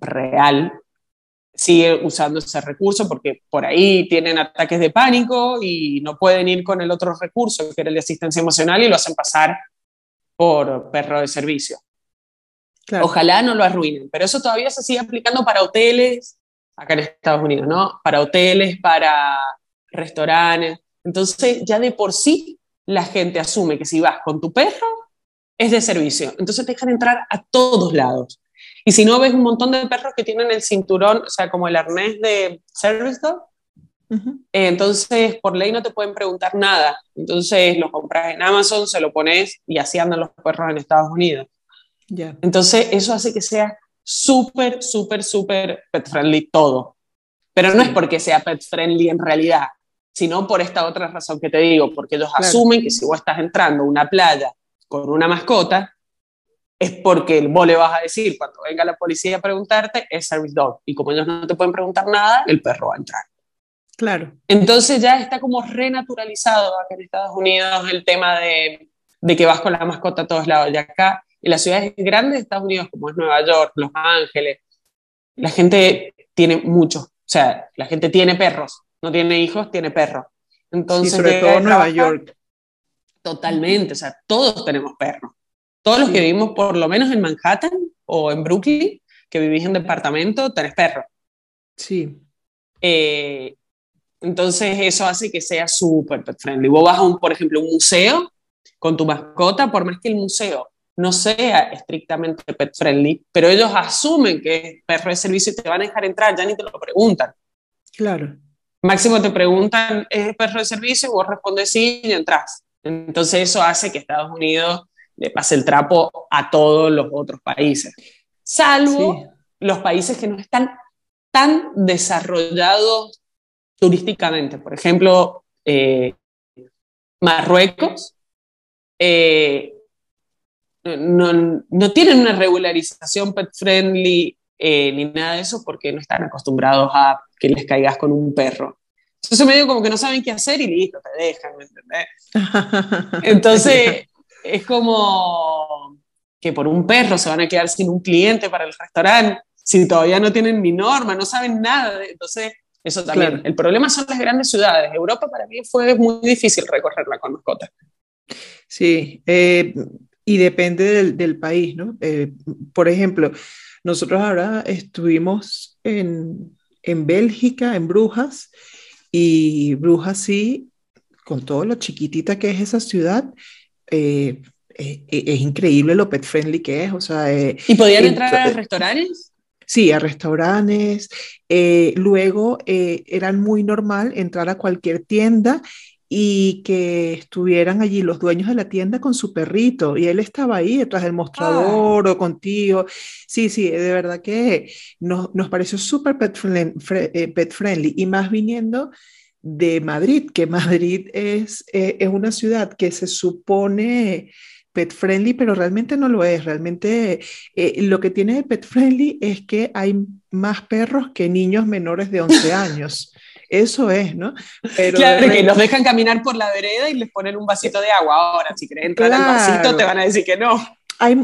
real, sigue usando ese recurso porque por ahí tienen ataques de pánico y no pueden ir con el otro recurso, que era el de asistencia emocional, y lo hacen pasar por perro de servicio. Ojalá no lo arruinen, pero eso todavía se sigue aplicando para hoteles, acá en Estados Unidos, ¿no? Para hoteles, para restaurantes. Entonces, ya de por sí, la gente asume que si vas con tu perro, es de servicio. Entonces te dejan entrar a todos lados. Y si no, ves un montón de perros que tienen el cinturón, o sea, como el arnés de Service Dog. Eh, entonces, por ley no te pueden preguntar nada. Entonces, lo compras en Amazon, se lo pones y así andan los perros en Estados Unidos. Entonces, eso hace que sea súper, súper, súper pet friendly todo. Pero no es porque sea pet friendly en realidad, sino por esta otra razón que te digo, porque ellos asumen que si vos estás entrando a una playa con una mascota, es porque vos le vas a decir, cuando venga la policía a preguntarte, es service dog. Y como ellos no te pueden preguntar nada, el perro va a entrar. Claro. Entonces ya está como renaturalizado acá en Estados Unidos el tema de, de que vas con la mascota a todos lados. Y acá, en las ciudades grandes de Estados Unidos, como es Nueva York, Los Ángeles, la gente tiene muchos, o sea, la gente tiene perros, no tiene hijos, tiene perros. Entonces, sobre todo Nueva York. Totalmente, o sea, todos tenemos perros. Todos los que vivimos por lo menos en Manhattan o en Brooklyn, que vivís en departamento, tenés perro. Sí. Eh, entonces eso hace que sea súper pet friendly. Vos vas a, un, por ejemplo, un museo con tu mascota, por más que el museo no sea estrictamente pet friendly, pero ellos asumen que es perro de servicio y te van a dejar entrar, ya ni te lo preguntan. Claro. Máximo te preguntan, ¿es perro de servicio? Vos respondes sí y entras. Entonces eso hace que Estados Unidos le pase el trapo a todos los otros países, salvo los países que no están tan desarrollados turísticamente. Por ejemplo, eh, Marruecos eh, no, no, tienen una regularización pet friendly eh, ni nada de eso porque no están acostumbrados a que les caigas con un perro. Entonces medio como que no saben qué hacer y listo, te dejan, ¿me entendés? Entonces, es como que por un perro se van a quedar sin un cliente para el restaurante, si todavía no tienen ni norma, no saben nada. Entonces, eso también. El problema son las grandes ciudades. Europa para mí fue muy difícil recorrerla con mascotas. Sí, eh, y depende del, país, ¿no? Eh, por ejemplo, nosotros ahora estuvimos en, en Bélgica, en Brujas, y Brujas sí, con todo lo chiquitita que es esa ciudad, eh, eh, eh, es increíble lo pet friendly que es. O sea, ¿Y podían entrar a restaurantes? Sí, a restaurantes. luego era muy normal entrar a cualquier tienda y que estuvieran allí los dueños de la tienda con su perrito y él estaba ahí detrás del mostrador o contigo. Sí, sí, de verdad que nos, nos pareció súper pet, pet friendly y más viniendo de Madrid, que Madrid es, eh, es una ciudad que se supone pet friendly, pero realmente no lo es. Realmente eh, lo que tiene de pet friendly es que hay más perros que niños menores de 11 años. Eso es, ¿no? Pero claro, que los dejan caminar por la vereda y les ponen un vasito de agua. Ahora, si quieren entrar al vasito, te van a decir que no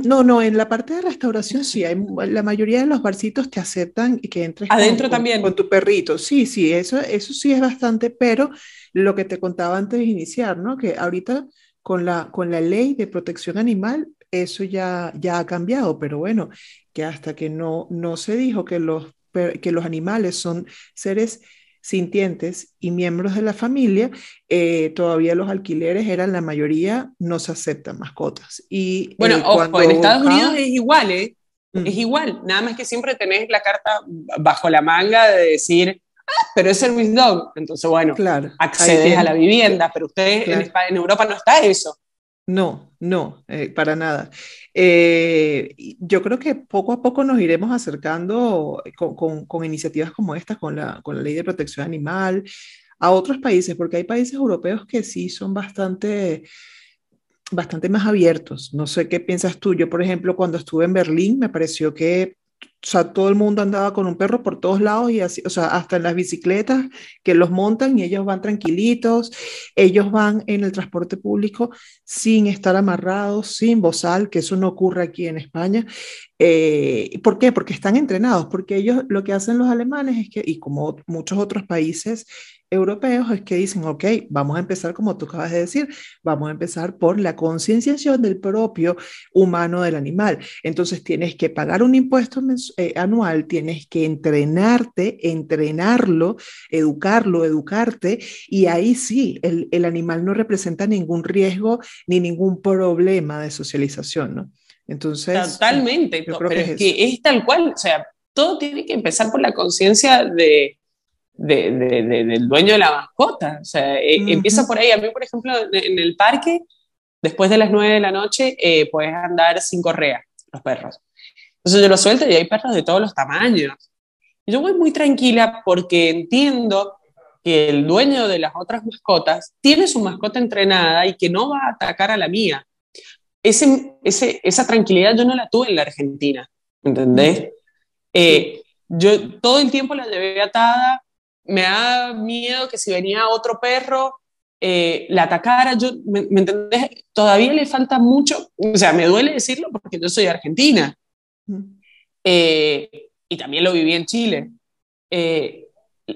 no, no, en la parte de restauración sí, hay, la mayoría de los barcitos te aceptan y que entres Adentro también. Con, tu perrito. Sí, sí, eso, eso sí es bastante, pero lo que te contaba antes de iniciar, ¿no? Que ahorita con la, con la ley de protección animal, eso ya, ya ha cambiado, pero bueno, que hasta que no, no se dijo que los, que los animales son seres sintientes y miembros de la familia, eh, todavía los alquileres eran la mayoría, no se aceptan mascotas. Y, bueno, eh, en Estados Unidos es igual, ¿eh? Mm. Es igual, nada más que siempre tenés la carta bajo la manga de decir, ah, pero es service dog. Entonces, bueno, claro, accedes a la vivienda, pero ustedes en, Europa no está eso. No, no, eh, para nada. Eh, yo creo que poco a poco nos iremos acercando con, iniciativas como esta, con la, con la ley de protección animal, a otros países, porque hay países europeos que sí son bastante bastante más abiertos. No sé qué piensas tú. Yo, por ejemplo, cuando estuve en Berlín, me pareció que o sea, todo el mundo andaba con un perro por todos lados y así, o sea, hasta en las bicicletas que los montan y ellos van tranquilitos, ellos van en el transporte público sin estar amarrados, sin bozal, que eso no ocurre aquí en España. Eh, ¿Por qué? Porque están entrenados, porque ellos lo que hacen los alemanes es que, y como muchos otros países, europeos es que dicen, ok, vamos a empezar como tú acabas de decir, vamos a empezar por la concienciación del propio humano del animal. Entonces tienes que pagar un impuesto eh, anual, tienes que entrenarte, entrenarlo, educarlo, educarte, y ahí sí, el, el animal no representa ningún riesgo ni ningún problema de socialización, ¿no? Entonces... Totalmente, pero es, que es tal cual, o sea, todo tiene que empezar por la conciencia de de, de, del dueño de la mascota. O sea, eh, empieza por ahí. A mí, por ejemplo, en el parque, después de las 9 de la noche, eh, puedes andar sin correa, los perros. Entonces yo los suelto y hay perros de todos los tamaños. Y yo voy muy tranquila porque entiendo que el dueño de las otras mascotas tiene su mascota entrenada y que no va a atacar a la mía. Ese, ese, esa tranquilidad yo no la tuve en la Argentina, ¿entendés? Eh, yo todo el tiempo la llevé atada, me da miedo que si venía otro perro, eh, la atacara, yo, ¿me, entendés? Todavía le falta mucho, o sea, me duele decirlo porque yo soy argentina. Eh, y también lo viví en Chile. Eh,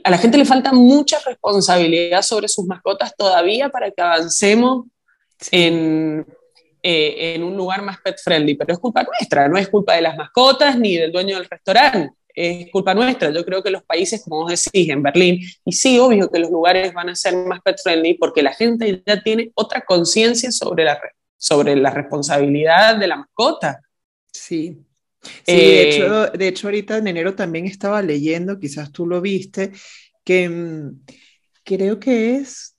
a la gente le falta mucha responsabilidad sobre sus mascotas todavía para que avancemos en, en un lugar más pet friendly, pero es culpa nuestra, no es culpa de las mascotas ni del dueño del restaurante es culpa nuestra. Yo creo que los países, como vos decís, en Berlín, y sí, obvio que los lugares van a ser más pet friendly porque la gente ya tiene otra conciencia sobre la, sobre la responsabilidad de la mascota. Sí. de, eh, hecho, de hecho, ahorita en enero también estaba leyendo, quizás tú lo viste, que mm, creo que es,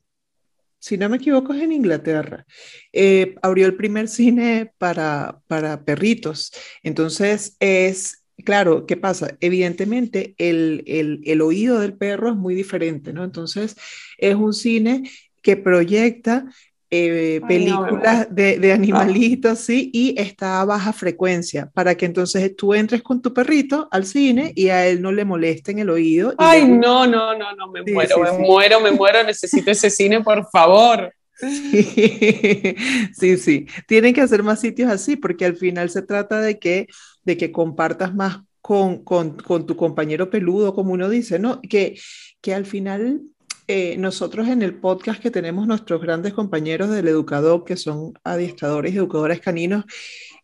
si no me equivoco, es en Inglaterra. Eh, abrió el primer cine para, para perritos. Entonces es Claro, ¿qué pasa? Evidentemente el, el, oído del perro es muy diferente, ¿no? Entonces es un cine que proyecta eh, películas de, de, animalitos, sí, y está a baja frecuencia, para que entonces tú entres con tu perrito al cine y a él no le molesten el oído. Ay, no, no, no, no, me muero, me muero, me muero, necesito ese cine, por favor. Sí, sí, sí, tienen que hacer más sitios así, porque al final se trata de que de que compartas más con, con, con tu compañero peludo, como uno dice, ¿no? Que, que al final eh, nosotros en el podcast que tenemos nuestros grandes compañeros del educador, que son adiestradores y educadores caninos,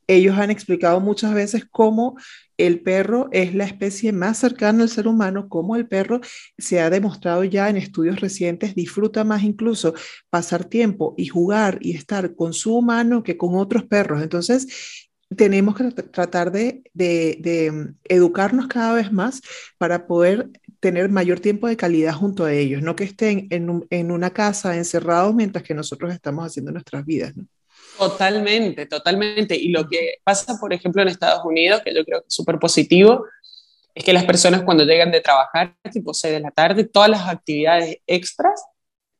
ellos han explicado muchas veces cómo el perro es la especie más cercana al ser humano, cómo el perro se ha demostrado ya en estudios recientes, disfruta más incluso pasar tiempo y jugar y estar con su humano que con otros perros. Entonces, tenemos que tratar de, mm, educarnos cada vez más para poder tener mayor tiempo de calidad junto a ellos, no que estén en, una casa encerrados mientras que nosotros estamos haciendo nuestras vidas. Totalmente, totalmente. Y lo que pasa, por ejemplo, en Estados Unidos, que yo creo que es súper positivo, es que las personas cuando llegan de trabajar, tipo 6 de la tarde, todas las actividades extras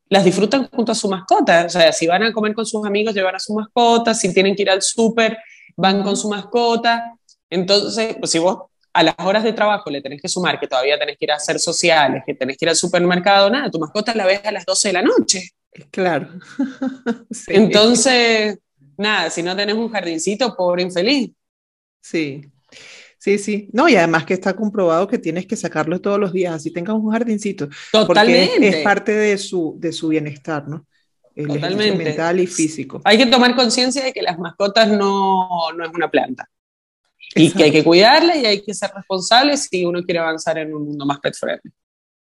las disfrutan junto a su mascota. O sea, si van a comer con sus amigos, llevan a su mascota, si tienen que ir al súper, van con su mascota. Entonces, pues si vos a las horas de trabajo le tenés que sumar que todavía tenés que ir a hacer sociales, que tenés que ir al supermercado, nada, tu mascota la ves a las 12 de la noche. Claro. Entonces, nada, si no tenés un jardincito, pobre infeliz. Sí, sí, sí. No, y además que está comprobado que tienes que sacarlo todos los días, así tengas un jardincito. Totalmente. Porque es, parte de su, de su bienestar, ¿no? Totalmente. mental y físico. Hay que tomar conciencia de que las mascotas no, no es una planta. Y que hay que cuidarla y hay que ser responsables si uno quiere avanzar en un mundo más pet friendly.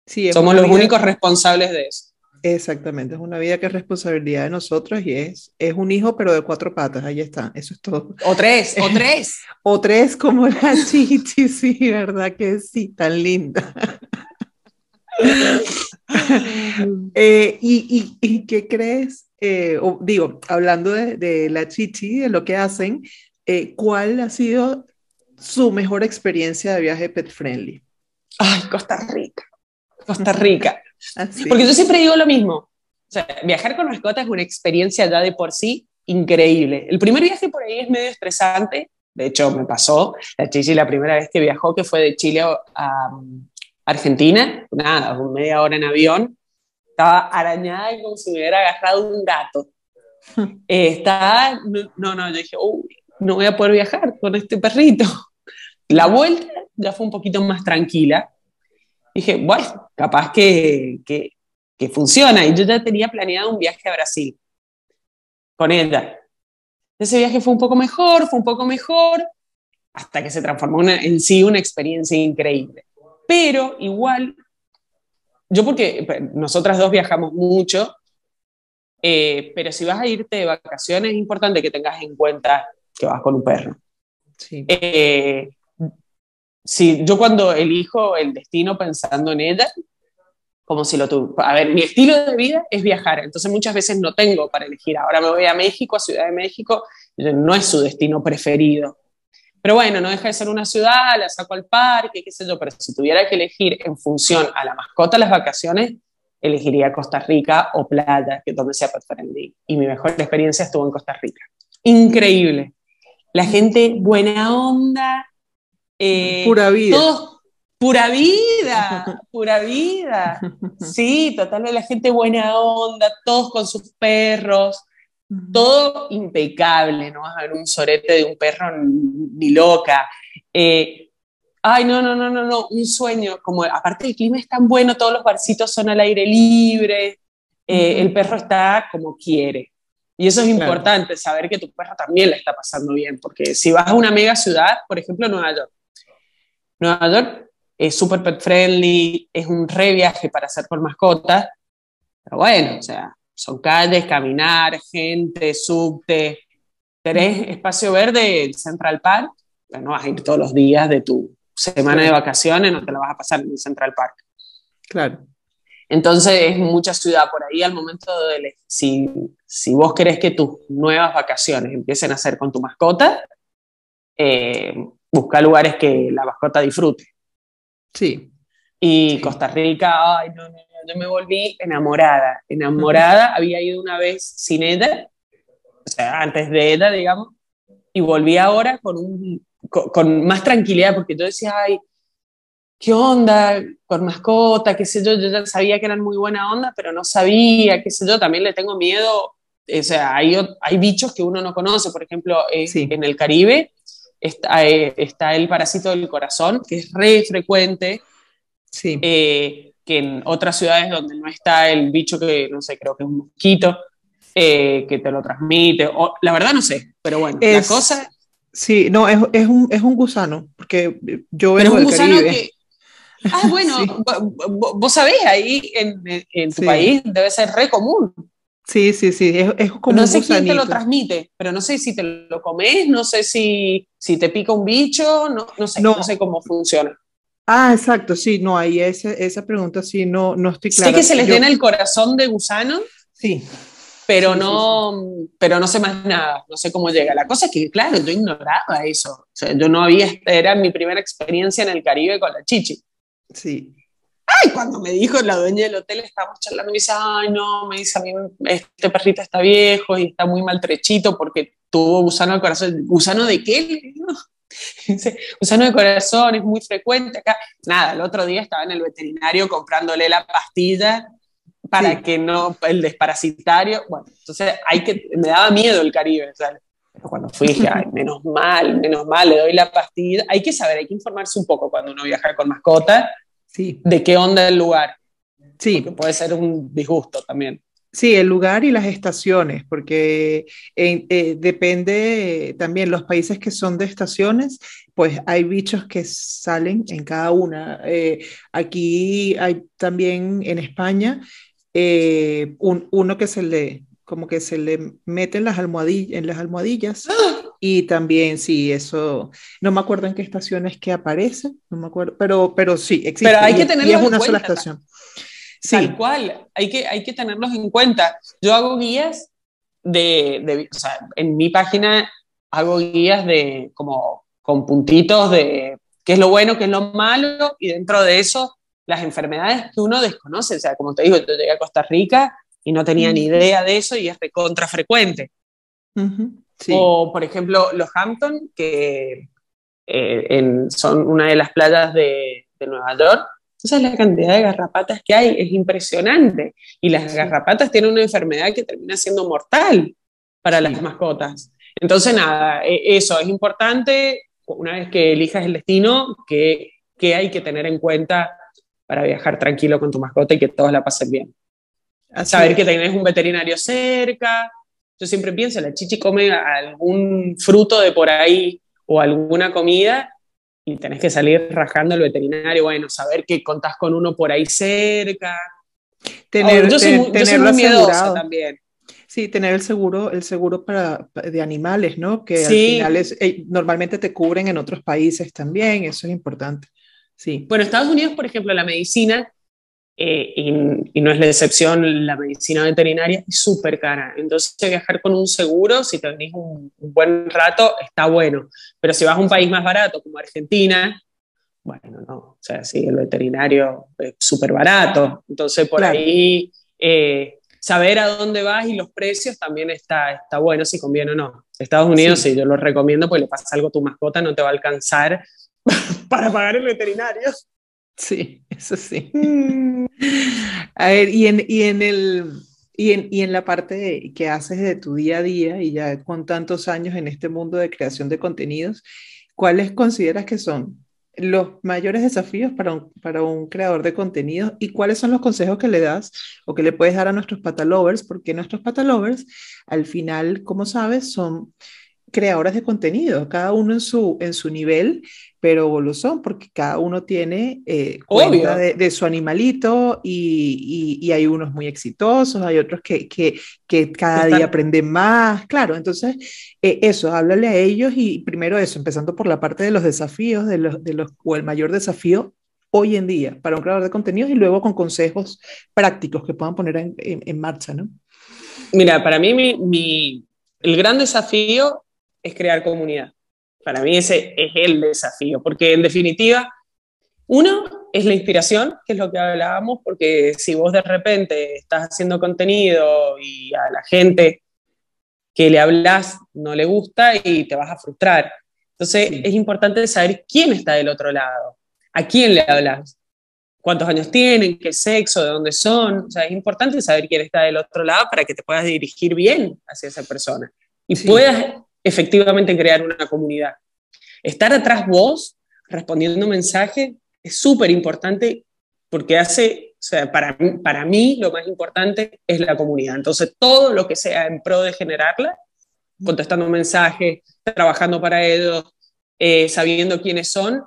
Sí, Somos los únicos responsables de eso. Exactamente, es una vida que es responsabilidad de nosotros y es, es un hijo pero de cuatro patas, ahí está, eso es todo. O tres, o tres. o tres como la Chichi, sí, verdad que sí, tan linda. Eh, y, y, qué crees? eh, digo, hablando de, la chichi, de lo que hacen, eh, ¿cuál ha sido su mejor experiencia de viaje pet friendly? Ay, Costa Rica. Costa Rica. Porque yo siempre digo lo mismo. O sea, viajar con mascotas es una experiencia ya de por sí increíble. El primer viaje por ahí es medio estresante. De hecho, me pasó. La Chichi, la primera vez que viajó, que fue de Chile a um, Argentina, nada, media hora en avión, estaba arañada como si me hubiera agarrado un gato. Eh, estaba, no, no, yo dije, uy, no voy a poder viajar con este perrito. La vuelta ya fue un poquito más tranquila. Dije, bueno, capaz que, que, funciona. Y yo ya tenía planeado un viaje a Brasil con ella. Ese viaje fue un poco mejor, fue un poco mejor, hasta que se transformó en sí una experiencia increíble. Pero igual, yo porque nosotras dos viajamos mucho, eh, pero si vas a irte de vacaciones es importante que tengas en cuenta que vas con un perro. Sí. Eh, si, yo cuando elijo el destino pensando en ella, como si lo tuve. A ver, mi estilo de vida es viajar, entonces muchas veces no tengo para elegir. Ahora me voy a México, a Ciudad de México, no es su destino preferido. Pero bueno, no deja de ser una ciudad, la saco al parque, qué sé yo, pero si tuviera que elegir en función a la mascota las vacaciones, elegiría Costa Rica o playa, que donde sea friendly. Y mi mejor experiencia estuvo en Costa Rica. Increíble. La gente buena onda. Eh, pura vida. pura vida, pura vida. Sí, total, la gente buena onda, todos con sus perros todo impecable, no vas a ver un sorete de un perro ni loca. Eh, ay, no, no, no, no, no, un sueño, como aparte el clima es tan bueno, todos los barcitos son al aire libre, eh, el perro está como quiere. Y eso es importante, saber que tu perro también le está pasando bien, porque si vas a una mega ciudad, por ejemplo Nueva York, Nueva York es súper pet friendly, es un re viaje para hacer por mascotas, pero bueno, o sea, son calles, caminar, gente, subte. ¿Tenés espacio verde, el Central Park? no vas a ir todos los días de tu semana de vacaciones, no te la vas a pasar en Central Park. Claro. Entonces es mucha ciudad por ahí al momento de si, si vos querés que tus nuevas vacaciones empiecen a ser con tu mascota, eh, busca lugares que la mascota disfrute. Sí. Y Costa Rica, ay, no, no, yo me volví enamorada, enamorada, había ido una vez sin ella, o sea, antes de ella, digamos, y volví ahora con, un, con, más tranquilidad, porque yo decía, ay, ¿qué onda con mascota? ¿Qué sé yo? Yo ya sabía que eran muy buena onda, pero no sabía, qué sé yo, también le tengo miedo. O sea, hay, hay bichos que uno no conoce, por ejemplo, eh, en el Caribe está, eh, está, el parásito del corazón, que es re frecuente. Sí. Eh, que en otras ciudades donde no está el bicho que, no sé, creo que es un mosquito, que te lo transmite, o, la verdad no sé, pero bueno, la cosa... Sí, no, es, es, un, es un gusano, porque yo veo un gusano que... Ah, bueno, vos sabés, ahí en, en tu país debe ser re común. Sí, sí, sí, es, es como No sé quién te lo transmite, pero no sé si te lo comes, no sé si, si te pica un bicho, no, no sé, no sé cómo funciona. Ah, exacto, sí, no, ahí esa, esa pregunta sí, no, no estoy clara. Sé que se les llena el corazón de gusano. Sí. Pero, no, pero no sé más nada, no sé cómo llega. La cosa es que, claro, yo ignoraba eso. O sea, yo no había, era mi primera experiencia en el Caribe con la chichi. Sí. Ay, cuando me dijo la dueña del hotel, estábamos charlando, me dice, ay, no, me dice, a mí este perrito está viejo y está muy maltrechito porque tuvo gusano al corazón. ¿Gusano de qué? Gusano de corazón es muy frecuente acá. Nada, el otro día estaba en el veterinario comprándole la pastilla para que no, el desparasitario. Bueno, entonces hay que, me daba miedo el Caribe. Cuando fui dije, menos mal, menos mal, le doy la pastilla. Hay que saber, hay que informarse un poco cuando uno viaja con mascota sí. de qué onda el lugar. Sí. Porque puede ser un disgusto también. Sí, el lugar y las estaciones, porque eh, depende también los países que son de estaciones, pues hay bichos que salen en cada una. Eh, aquí hay también en España eh, uno que se le, como que se le mete en las, almohadillas, en las almohadillas. Y también, sí, eso, no me acuerdo en qué estaciones que aparece, no me acuerdo, pero, pero sí, existe. Pero hay que tenerlo y es una sola estación. Tal cual, hay que, hay que tenerlos en cuenta. Yo hago guías de, o sea, en mi página hago guías de como con puntitos de qué es lo bueno, qué es lo malo, y dentro de eso las enfermedades que uno desconoce. O sea, como te digo, yo llegué a Costa Rica y no tenía ni idea de eso y es recontra frecuente. O, por ejemplo, los Hampton, que eh, son una de las playas de, de Nueva York, entonces la cantidad de garrapatas que hay es impresionante. Y las garrapatas tienen una enfermedad que termina siendo mortal para las mascotas. Entonces, nada, e, eso es importante una vez que elijas el destino, que, que hay que tener en cuenta para viajar tranquilo con tu mascota y que todos la pasen bien. Saber que tenés un veterinario cerca. Yo siempre pienso, la chichi come algún fruto de por ahí o alguna comida y tenés que salir rajando al veterinario, bueno, saber que contás con uno por ahí cerca. Tener, yo soy, muy miedosa también. Sí, tener el seguro, el seguro para, de animales, ¿no? Que al final es, eh, normalmente te cubren en otros países también, eso es importante. Sí. Bueno, Estados Unidos, por ejemplo, la medicina, eh, y, no es la excepción, la medicina veterinaria es súper cara. Entonces, viajar con un seguro, si te venís un, buen rato, está bueno. Pero si vas a un país más barato, como Argentina, bueno, no. O sea, sí, el veterinario es súper barato. Entonces, por ahí, eh, saber a dónde vas y los precios también está, está bueno, si conviene o no. Estados Unidos, sí. yo lo recomiendo, porque le pasa algo a tu mascota, no te va a alcanzar para pagar el veterinario. Sí, eso sí. Mm. A ver, y en, y en el... Y en, y en, la parte que haces de tu día a día y ya con tantos años en este mundo de creación de contenidos, ¿cuáles consideras que son los mayores desafíos para un, para un creador de contenidos y cuáles son los consejos que le das o que le puedes dar a nuestros patalovers? Porque nuestros patalovers, al final, como sabes, son creadores de contenido, cada uno en su, en su nivel, pero lo son porque cada uno tiene eh, cuenta de, su animalito y, y, hay unos muy exitosos, hay otros que, que, que cada día aprenden más, claro, entonces eh, eso, háblale a ellos y primero eso, empezando por la parte de los desafíos, de los, de los, o el mayor desafío hoy en día para un creador de contenidos y luego con consejos prácticos que puedan poner en, en, marcha, ¿no? Mira, para mí mi, mi, el gran desafío es crear comunidad. Para mí ese es el desafío, porque en definitiva, uno es la inspiración, que es lo que hablábamos, porque si vos de repente estás haciendo contenido y a la gente que le hablas no le gusta y te vas a frustrar. Entonces es importante saber quién está del otro lado, a quién le hablas, cuántos años tienen, qué sexo, de dónde son. O sea, es importante saber quién está del otro lado para que te puedas dirigir bien hacia esa persona y puedas efectivamente crear una comunidad. Estar atrás vos, respondiendo mensajes, es súper importante porque hace, o sea, para, para mí lo más importante es la comunidad. Entonces, todo lo que sea en pro de generarla, contestando mensajes, trabajando para ellos, eh, sabiendo quiénes son,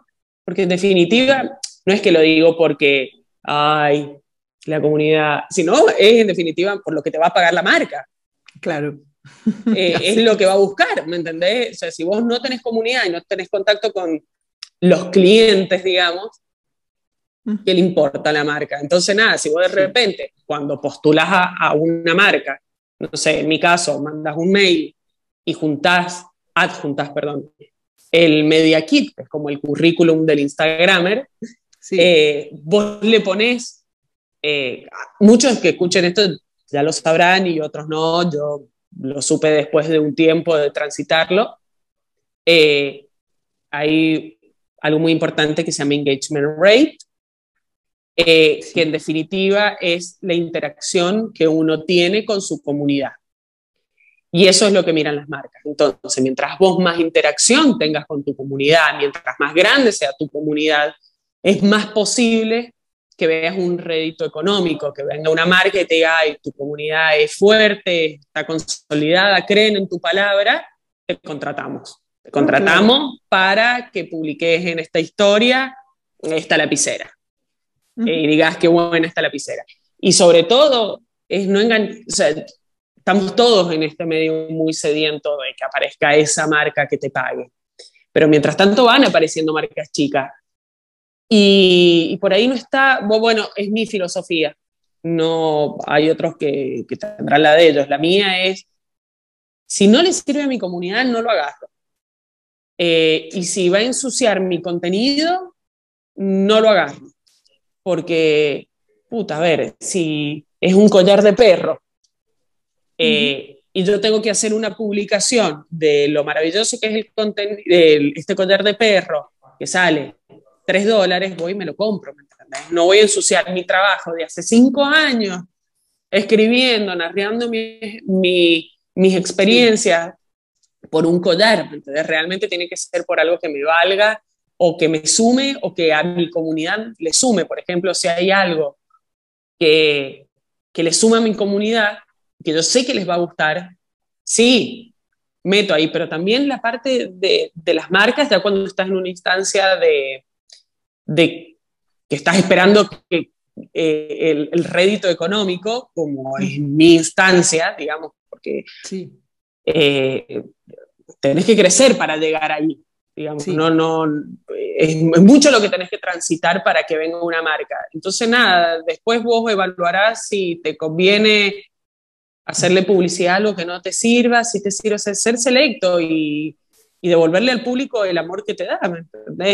porque en definitiva, no es que lo digo porque, ay, la comunidad, sino es en definitiva por lo que te va a pagar la marca. Claro. Eh, es lo que va a buscar, ¿me entendés? O sea, si vos no tenés comunidad y no tenés contacto con los clientes, digamos, ¿qué le importa a la marca? Entonces, nada, si vos de repente, cuando postulas a, una marca, no sé, en mi caso, mandas un mail y juntás, adjuntas, perdón, el media kit, que es como el currículum del Instagramer, eh, vos le pones, eh, muchos que escuchen esto ya lo sabrán y otros no, yo lo supe después de un tiempo de transitarlo, eh, hay algo muy importante que se llama engagement rate, eh, que en definitiva es la interacción que uno tiene con su comunidad. Y eso es lo que miran las marcas. Entonces, mientras vos más interacción tengas con tu comunidad, mientras más grande sea tu comunidad, es más posible que veas un rédito económico, que venga una marca y te diga, ay, tu comunidad es fuerte, está consolidada, creen en tu palabra, te contratamos. Te contratamos para que publiques en esta historia esta lapicera. Y digas qué buena esta lapicera. Y sobre todo, es no engañar, o sea, estamos todos en este medio muy sediento de que aparezca esa marca que te pague. Pero mientras tanto van apareciendo marcas chicas y, por ahí no está, bueno, es mi filosofía. No hay otros que, tendrán la de ellos. La mía es Si no le sirve a mi comunidad, no lo agarro. Eh, y si va a ensuciar mi contenido, no lo agarro. Porque, puta, a ver, si es un collar de perro eh, y yo tengo que hacer una publicación de lo maravilloso que es el contenido, este collar de perro que sale 3 dólares, voy y me lo compro, ¿me No voy a ensuciar mi trabajo de hace 5 años escribiendo, narrando mi, mis experiencias por un collar, entonces realmente tiene que ser por algo que me valga o que me sume o que a mi comunidad le sume. Por ejemplo, si hay algo que, que le suma a mi comunidad, que yo sé que les va a gustar, sí, meto ahí, pero también la parte de, de las marcas, ya cuando estás en una instancia de, de que estás esperando que eh, el, el, rédito económico, como en mi instancia, digamos, porque sí. eh, tenés que crecer para llegar ahí. Digamos, no, no, es, mucho lo que tenés que transitar para que venga una marca. Entonces, nada, después vos evaluarás si te conviene hacerle publicidad a algo que no te sirva, si te sirve ser, ser selecto y, y, devolverle al público el amor que te da,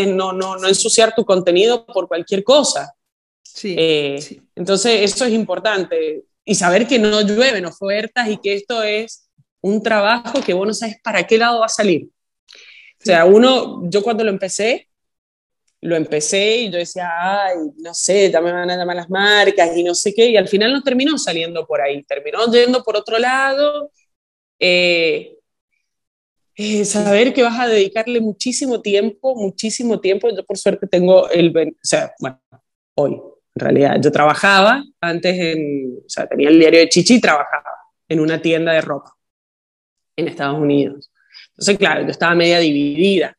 No, no, no ensuciar tu contenido por cualquier cosa. Sí, eh, sí. Entonces, eso es importante. Y saber que no llueven ofertas y que esto es un trabajo que vos no sabes para qué lado va a salir. O sea, uno, yo cuando lo empecé, lo empecé y yo decía, ay, no sé, me van a llamar las marcas y no sé qué, y al final no terminó saliendo por ahí, terminó yendo por otro lado. Eh, eh, saber que vas a dedicarle muchísimo tiempo, muchísimo tiempo. Yo por suerte tengo el, o sea, bueno, hoy, en realidad, yo trabajaba antes en, o sea, tenía el diario de Chichi y trabajaba en una tienda de ropa en Estados Unidos. Entonces, claro, yo estaba media dividida.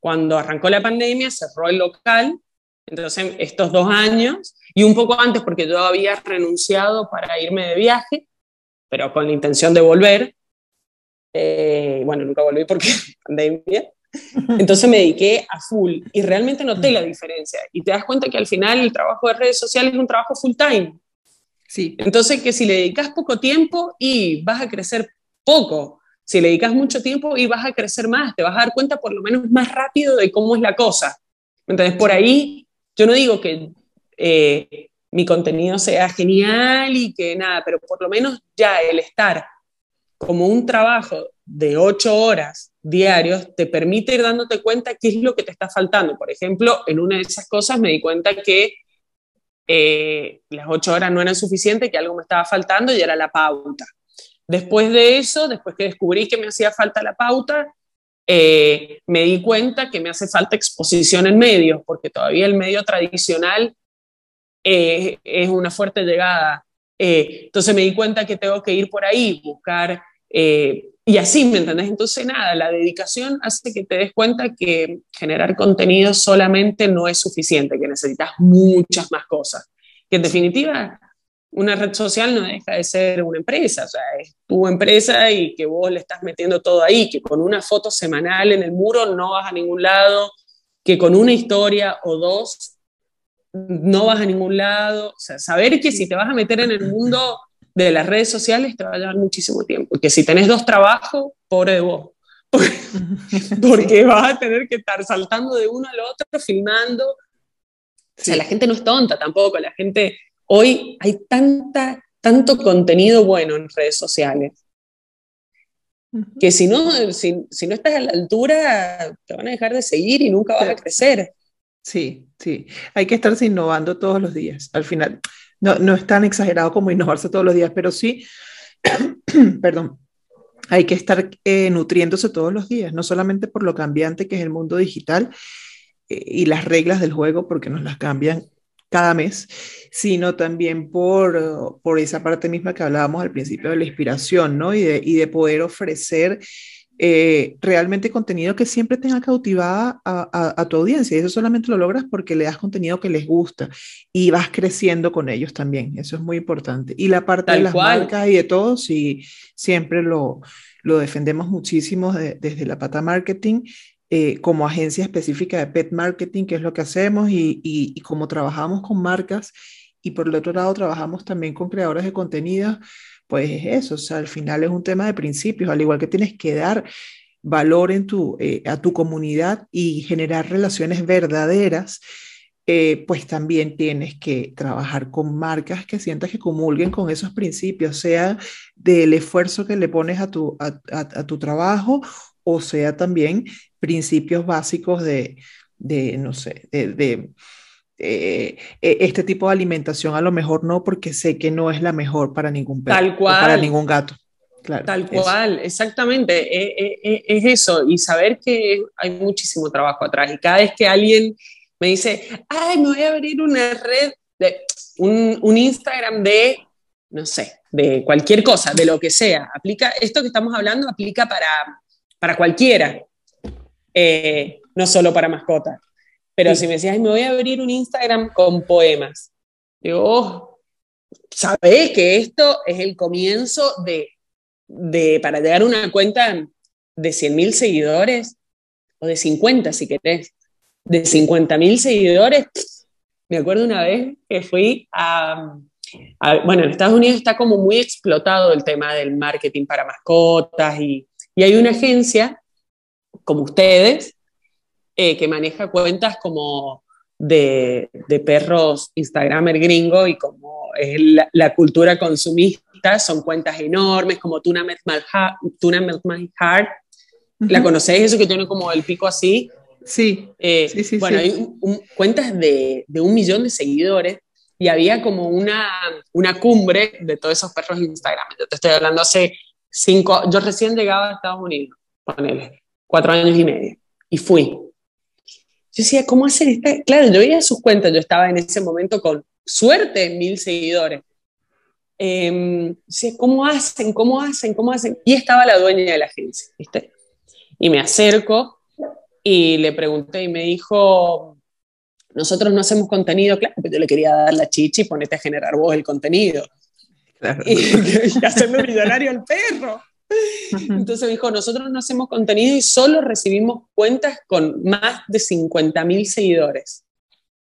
Cuando arrancó la pandemia, cerró el local, entonces estos dos años, y un poco antes porque yo había renunciado para irme de viaje, pero con la intención de volver. Eh, bueno, nunca volví porque pandemia. Entonces me dediqué a full y realmente noté la diferencia. Y te das cuenta que al final el trabajo de redes sociales es un trabajo full time. Sí. Entonces que si le dedicas poco tiempo y vas a crecer poco, si le dedicas mucho tiempo y vas a crecer más, te vas a dar cuenta por lo menos más rápido de cómo es la cosa. Entonces, por ahí, yo no digo que eh, mi contenido sea genial y que nada, pero por lo menos ya el estar como un trabajo de ocho horas diarios te permite ir dándote cuenta qué es lo que te está faltando. Por ejemplo, en una de esas cosas me di cuenta que eh, las ocho horas no eran suficientes, que algo me estaba faltando y era la pauta. Después de eso, después que descubrí que me hacía falta la pauta, eh, me di cuenta que me hace falta exposición en medios, porque todavía el medio tradicional eh, es una fuerte llegada. Entonces me di cuenta que tengo que ir por ahí, buscar, y así, ¿me entendés? Entonces nada, la dedicación hace que te des cuenta que generar contenido solamente no es suficiente, que necesitas muchas más cosas. Que en definitiva una red social no deja de ser una empresa, o sea, es tu empresa y que vos le estás metiendo todo ahí, que con una foto semanal en el muro no vas a ningún lado, que con una historia o dos no vas a ningún lado, o sea, saber que si te vas a meter en el mundo de las redes sociales te va a llevar muchísimo tiempo, que si tenés dos trabajos, pobre de vos, porque vas a tener que estar saltando de uno al otro, filmando, o sea, la gente no es tonta tampoco, la gente Hoy hay tanta, tanto contenido bueno en redes sociales que si no, si, no estás a la altura, te van a dejar de seguir y nunca vas a crecer. Sí, sí. Hay que estarse innovando todos los días. Al final, no, no es tan exagerado como innovarse todos los días, pero sí, perdón, hay que estar eh, nutriéndose todos los días, no solamente por lo cambiante que es el mundo digital eh, y las reglas del juego, porque nos las cambian cada mes, sino también por, por esa parte misma que hablábamos al principio de la inspiración, ¿no? Y de, y de poder ofrecer eh, realmente contenido que siempre tenga cautivada a, a, tu audiencia. Y eso solamente lo logras porque le das contenido que les gusta y vas creciendo con ellos también. Eso es muy importante. Y la parte de las marcas y de todo, sí, siempre lo, lo defendemos muchísimo desde la pata marketing eh, como agencia específica de pet marketing, que es lo que hacemos, y, y, como trabajamos con marcas y por el otro lado trabajamos también con creadores de contenido, pues es eso, o sea, al final es un tema de principios, al igual que tienes que dar valor en tu, eh, a tu comunidad y generar relaciones verdaderas, eh, pues también tienes que trabajar con marcas que sientas que comulguen con esos principios, sea del esfuerzo que le pones a tu, a, tu trabajo o sea también principios básicos de, de no sé, de, eh, e, este tipo de alimentación a lo mejor no, porque sé que no es la mejor para ningún perro, para ningún gato. Tal cual, exactamente, e, e, es eso, y saber que hay muchísimo trabajo atrás. Y cada vez que alguien me dice, ay, me voy a abrir una red, de, un, un Instagram de, no sé, de cualquier cosa, de lo que sea, aplica, esto que estamos hablando aplica para, para cualquiera, eh, no solo para mascotas. Pero si me decías, me voy a abrir un Instagram con poemas, digo, oh, sabés que esto es el comienzo de de, para llegar a una cuenta de 100.000 seguidores, o de 50 si querés, de 50.000 seguidores, me acuerdo una vez que fui a, bueno, en Estados Unidos está como muy explotado el tema del marketing para mascotas y, y hay una agencia como ustedes eh, que maneja cuentas como de, de, perros Instagramer gringo y como es la, la cultura consumista son cuentas enormes, como Tuna Met My Heart. Tuna My Heart. ¿La conocéis? Eso que tiene como el pico así. Sí. Eh, sí, sí bueno, hay cuentas de, de, un millón de seguidores y había como una, una cumbre de todos esos perros Instagram. Yo te estoy hablando hace cinco, yo recién llegaba a Estados Unidos, ponele, cuatro años y medio, y fui. Yo decía, ¿cómo hacer esta? Claro, yo veía sus cuentas, yo estaba en ese momento con suerte mil seguidores. Eh, ¿cómo hacen? ¿Cómo hacen? ¿Cómo hacen? Y estaba la dueña de la agencia, ¿viste? Y me acerco y le pregunté y me dijo, nosotros no hacemos contenido, claro, pero yo le quería dar la chicha y ponete a generar vos el contenido. Y, y hacerme millonario al perro. Entonces me dijo, nosotros no hacemos contenido y solo recibimos cuentas con más de 50 mil seguidores.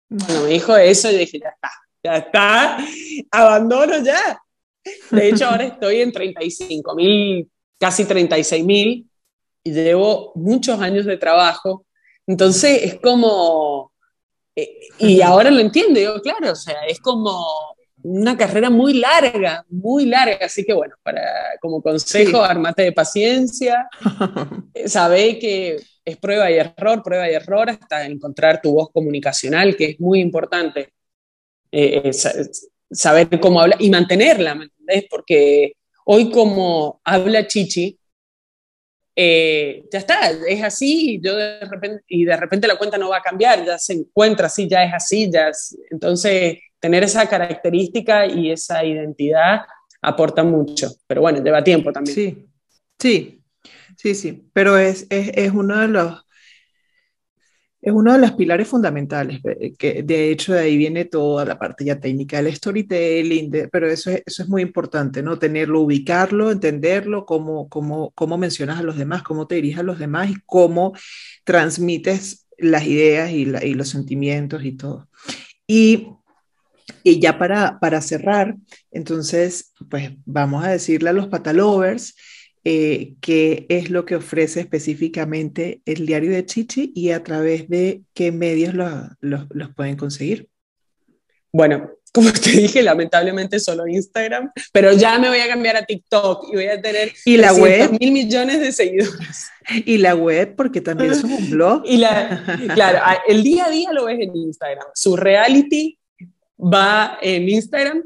Cuando me dijo eso, yo dije, ya está, ya está, abandono ya. De hecho, ahora estoy en 35 mil, casi 36 mil, y llevo muchos años de trabajo. Entonces es como, eh, y ahora lo entiendo, yo, claro, o sea, es como una carrera muy larga, muy larga, así que bueno, para, como consejo, armate de paciencia, sabe que es prueba y error, prueba y error hasta encontrar tu voz comunicacional, que es muy importante. Eh, saber cómo habla y mantenerla, ¿me entendés? Porque hoy como habla Chichi, eh, ya está, es así, yo de repente, y de repente la cuenta no va a cambiar, ya se encuentra así, ya es así, ya entonces tener esa característica y esa identidad aporta mucho, pero bueno, lleva tiempo también. Sí, sí, sí, sí, pero es, es, es uno de los es uno de los pilares fundamentales, que de hecho de ahí viene toda la parte ya técnica del storytelling, pero eso es, eso es muy importante, ¿no? Tenerlo, ubicarlo, entenderlo, cómo, cómo, cómo mencionas a los demás, cómo te diriges a los demás y cómo transmites las ideas y, y los sentimientos y todo. Y, y ya para, para cerrar, entonces, pues vamos a decirle a los patalovers, eh, qué es lo que ofrece específicamente el diario de Chichi y a través de qué medios los pueden conseguir. Bueno, como te dije, lamentablemente solo Instagram, pero ya me voy a cambiar a TikTok y voy a tener ¿Y la web? mil millones de seguidores. Y la web, porque también es un blog. Y la, claro, el día a día lo ves en Instagram. Su reality va en Instagram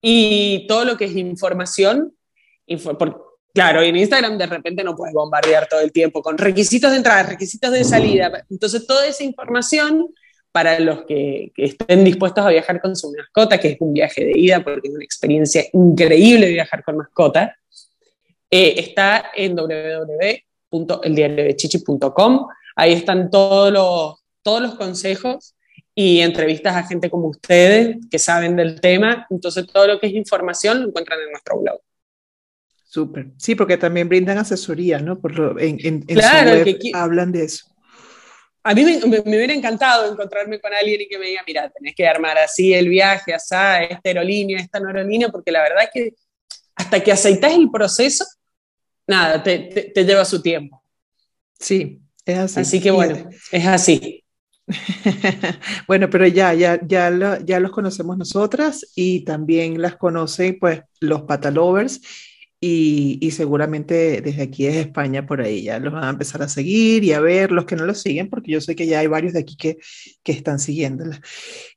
y todo lo que es información, Claro, en Instagram de repente no puedes bombardear todo el tiempo con requisitos de entrada, requisitos de salida. Entonces, toda esa información para los que, estén dispuestos a viajar con su mascota, que es un viaje de ida, porque es una experiencia increíble viajar con mascota, eh, está en www.eldiariodechichi.com. Ahí están todos los, todos los consejos y entrevistas a gente como ustedes que saben del tema. Entonces, todo lo que es información lo encuentran en nuestro blog. Súper. Sí, porque también brindan asesoría, ¿no? Por lo, en, en, claro, su web hablan de eso. A mí me, me, hubiera encantado encontrarme con alguien y que me diga, mira, tenés que armar así el viaje, así, esta aerolínea, esta no aerolínea, porque la verdad es que hasta que aceitas el proceso, nada, te, te, lleva su tiempo. Sí, es así. Así que bueno, es así. bueno, pero ya, ya, ya, ya los conocemos nosotras y también las conocen pues los patalovers y, y, seguramente desde aquí desde España por ahí ya los van a empezar a seguir y a ver los que no los siguen, porque yo sé que ya hay varios de aquí que, que están siguiéndola.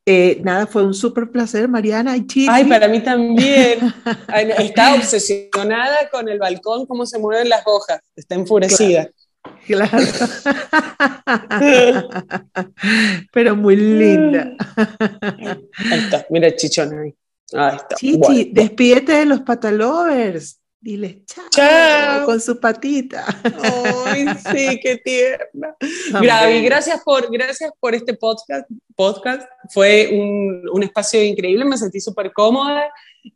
Eh, nada, fue un súper placer, Mariana. Ay, para mí también. Está obsesionada con el balcón, cómo se mueven las hojas, está enfurecida. Claro. Pero muy linda. Ahí está, mira Chichón ahí. Ahí está. Chichi, despídete de los patalovers. Dile chao, con su patita. Ay, sí, qué tierna. Gaby, gracias por, gracias por este podcast. podcast. Fue un, un espacio increíble, me sentí súper cómoda.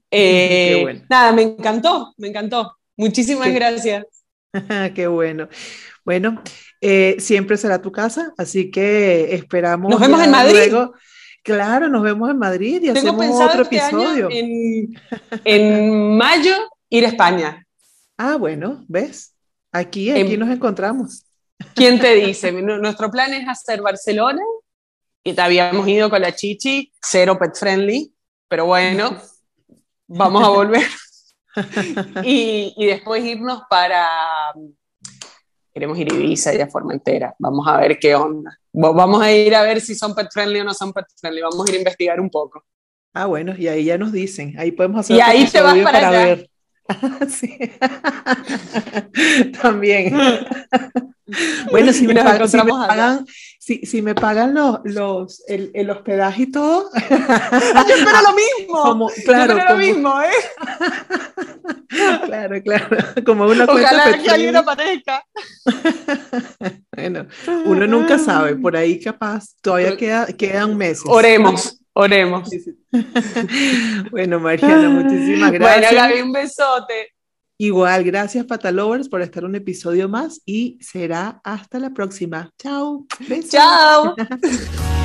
Eh, qué bueno. Nada, me encantó, me encantó. Muchísimas gracias. qué bueno. Bueno, eh, siempre será tu casa, así que esperamos. Nos vemos en Madrid. Luego. Claro, nos vemos en Madrid y hacemos otro este episodio. en, en mayo ir a España. Ah, bueno, ¿ves? Aquí, aquí nos encontramos. ¿Quién te dice? Nuestro plan es hacer Barcelona y te habíamos ido con la Chichi, cero pet friendly, pero bueno, vamos a volver. y, y, después irnos para... Queremos ir a Ibiza y a Formentera. Vamos a ver qué onda. Vamos a ir a ver si son pet friendly o no son pet friendly. Vamos a ir a investigar un poco. Ah, bueno, y ahí ya nos dicen. Ahí podemos hacer y ahí te vas para, ver. sí. También. bueno, si me, pagan, si, me, pagan, los, los, el, el, hospedaje y todo. yo espero lo mismo. claro, yo lo mismo, ¿eh? claro, claro. Como una Ojalá que alguien aparezca. bueno, uno nunca sabe. Por ahí capaz todavía queda, quedan meses. Oremos. Oremos. bueno, Mariana, muchísimas gracias. Bueno, Gaby, un besote. Igual, gracias Patalovers por estar un episodio más y será hasta la próxima. Chao. Chao.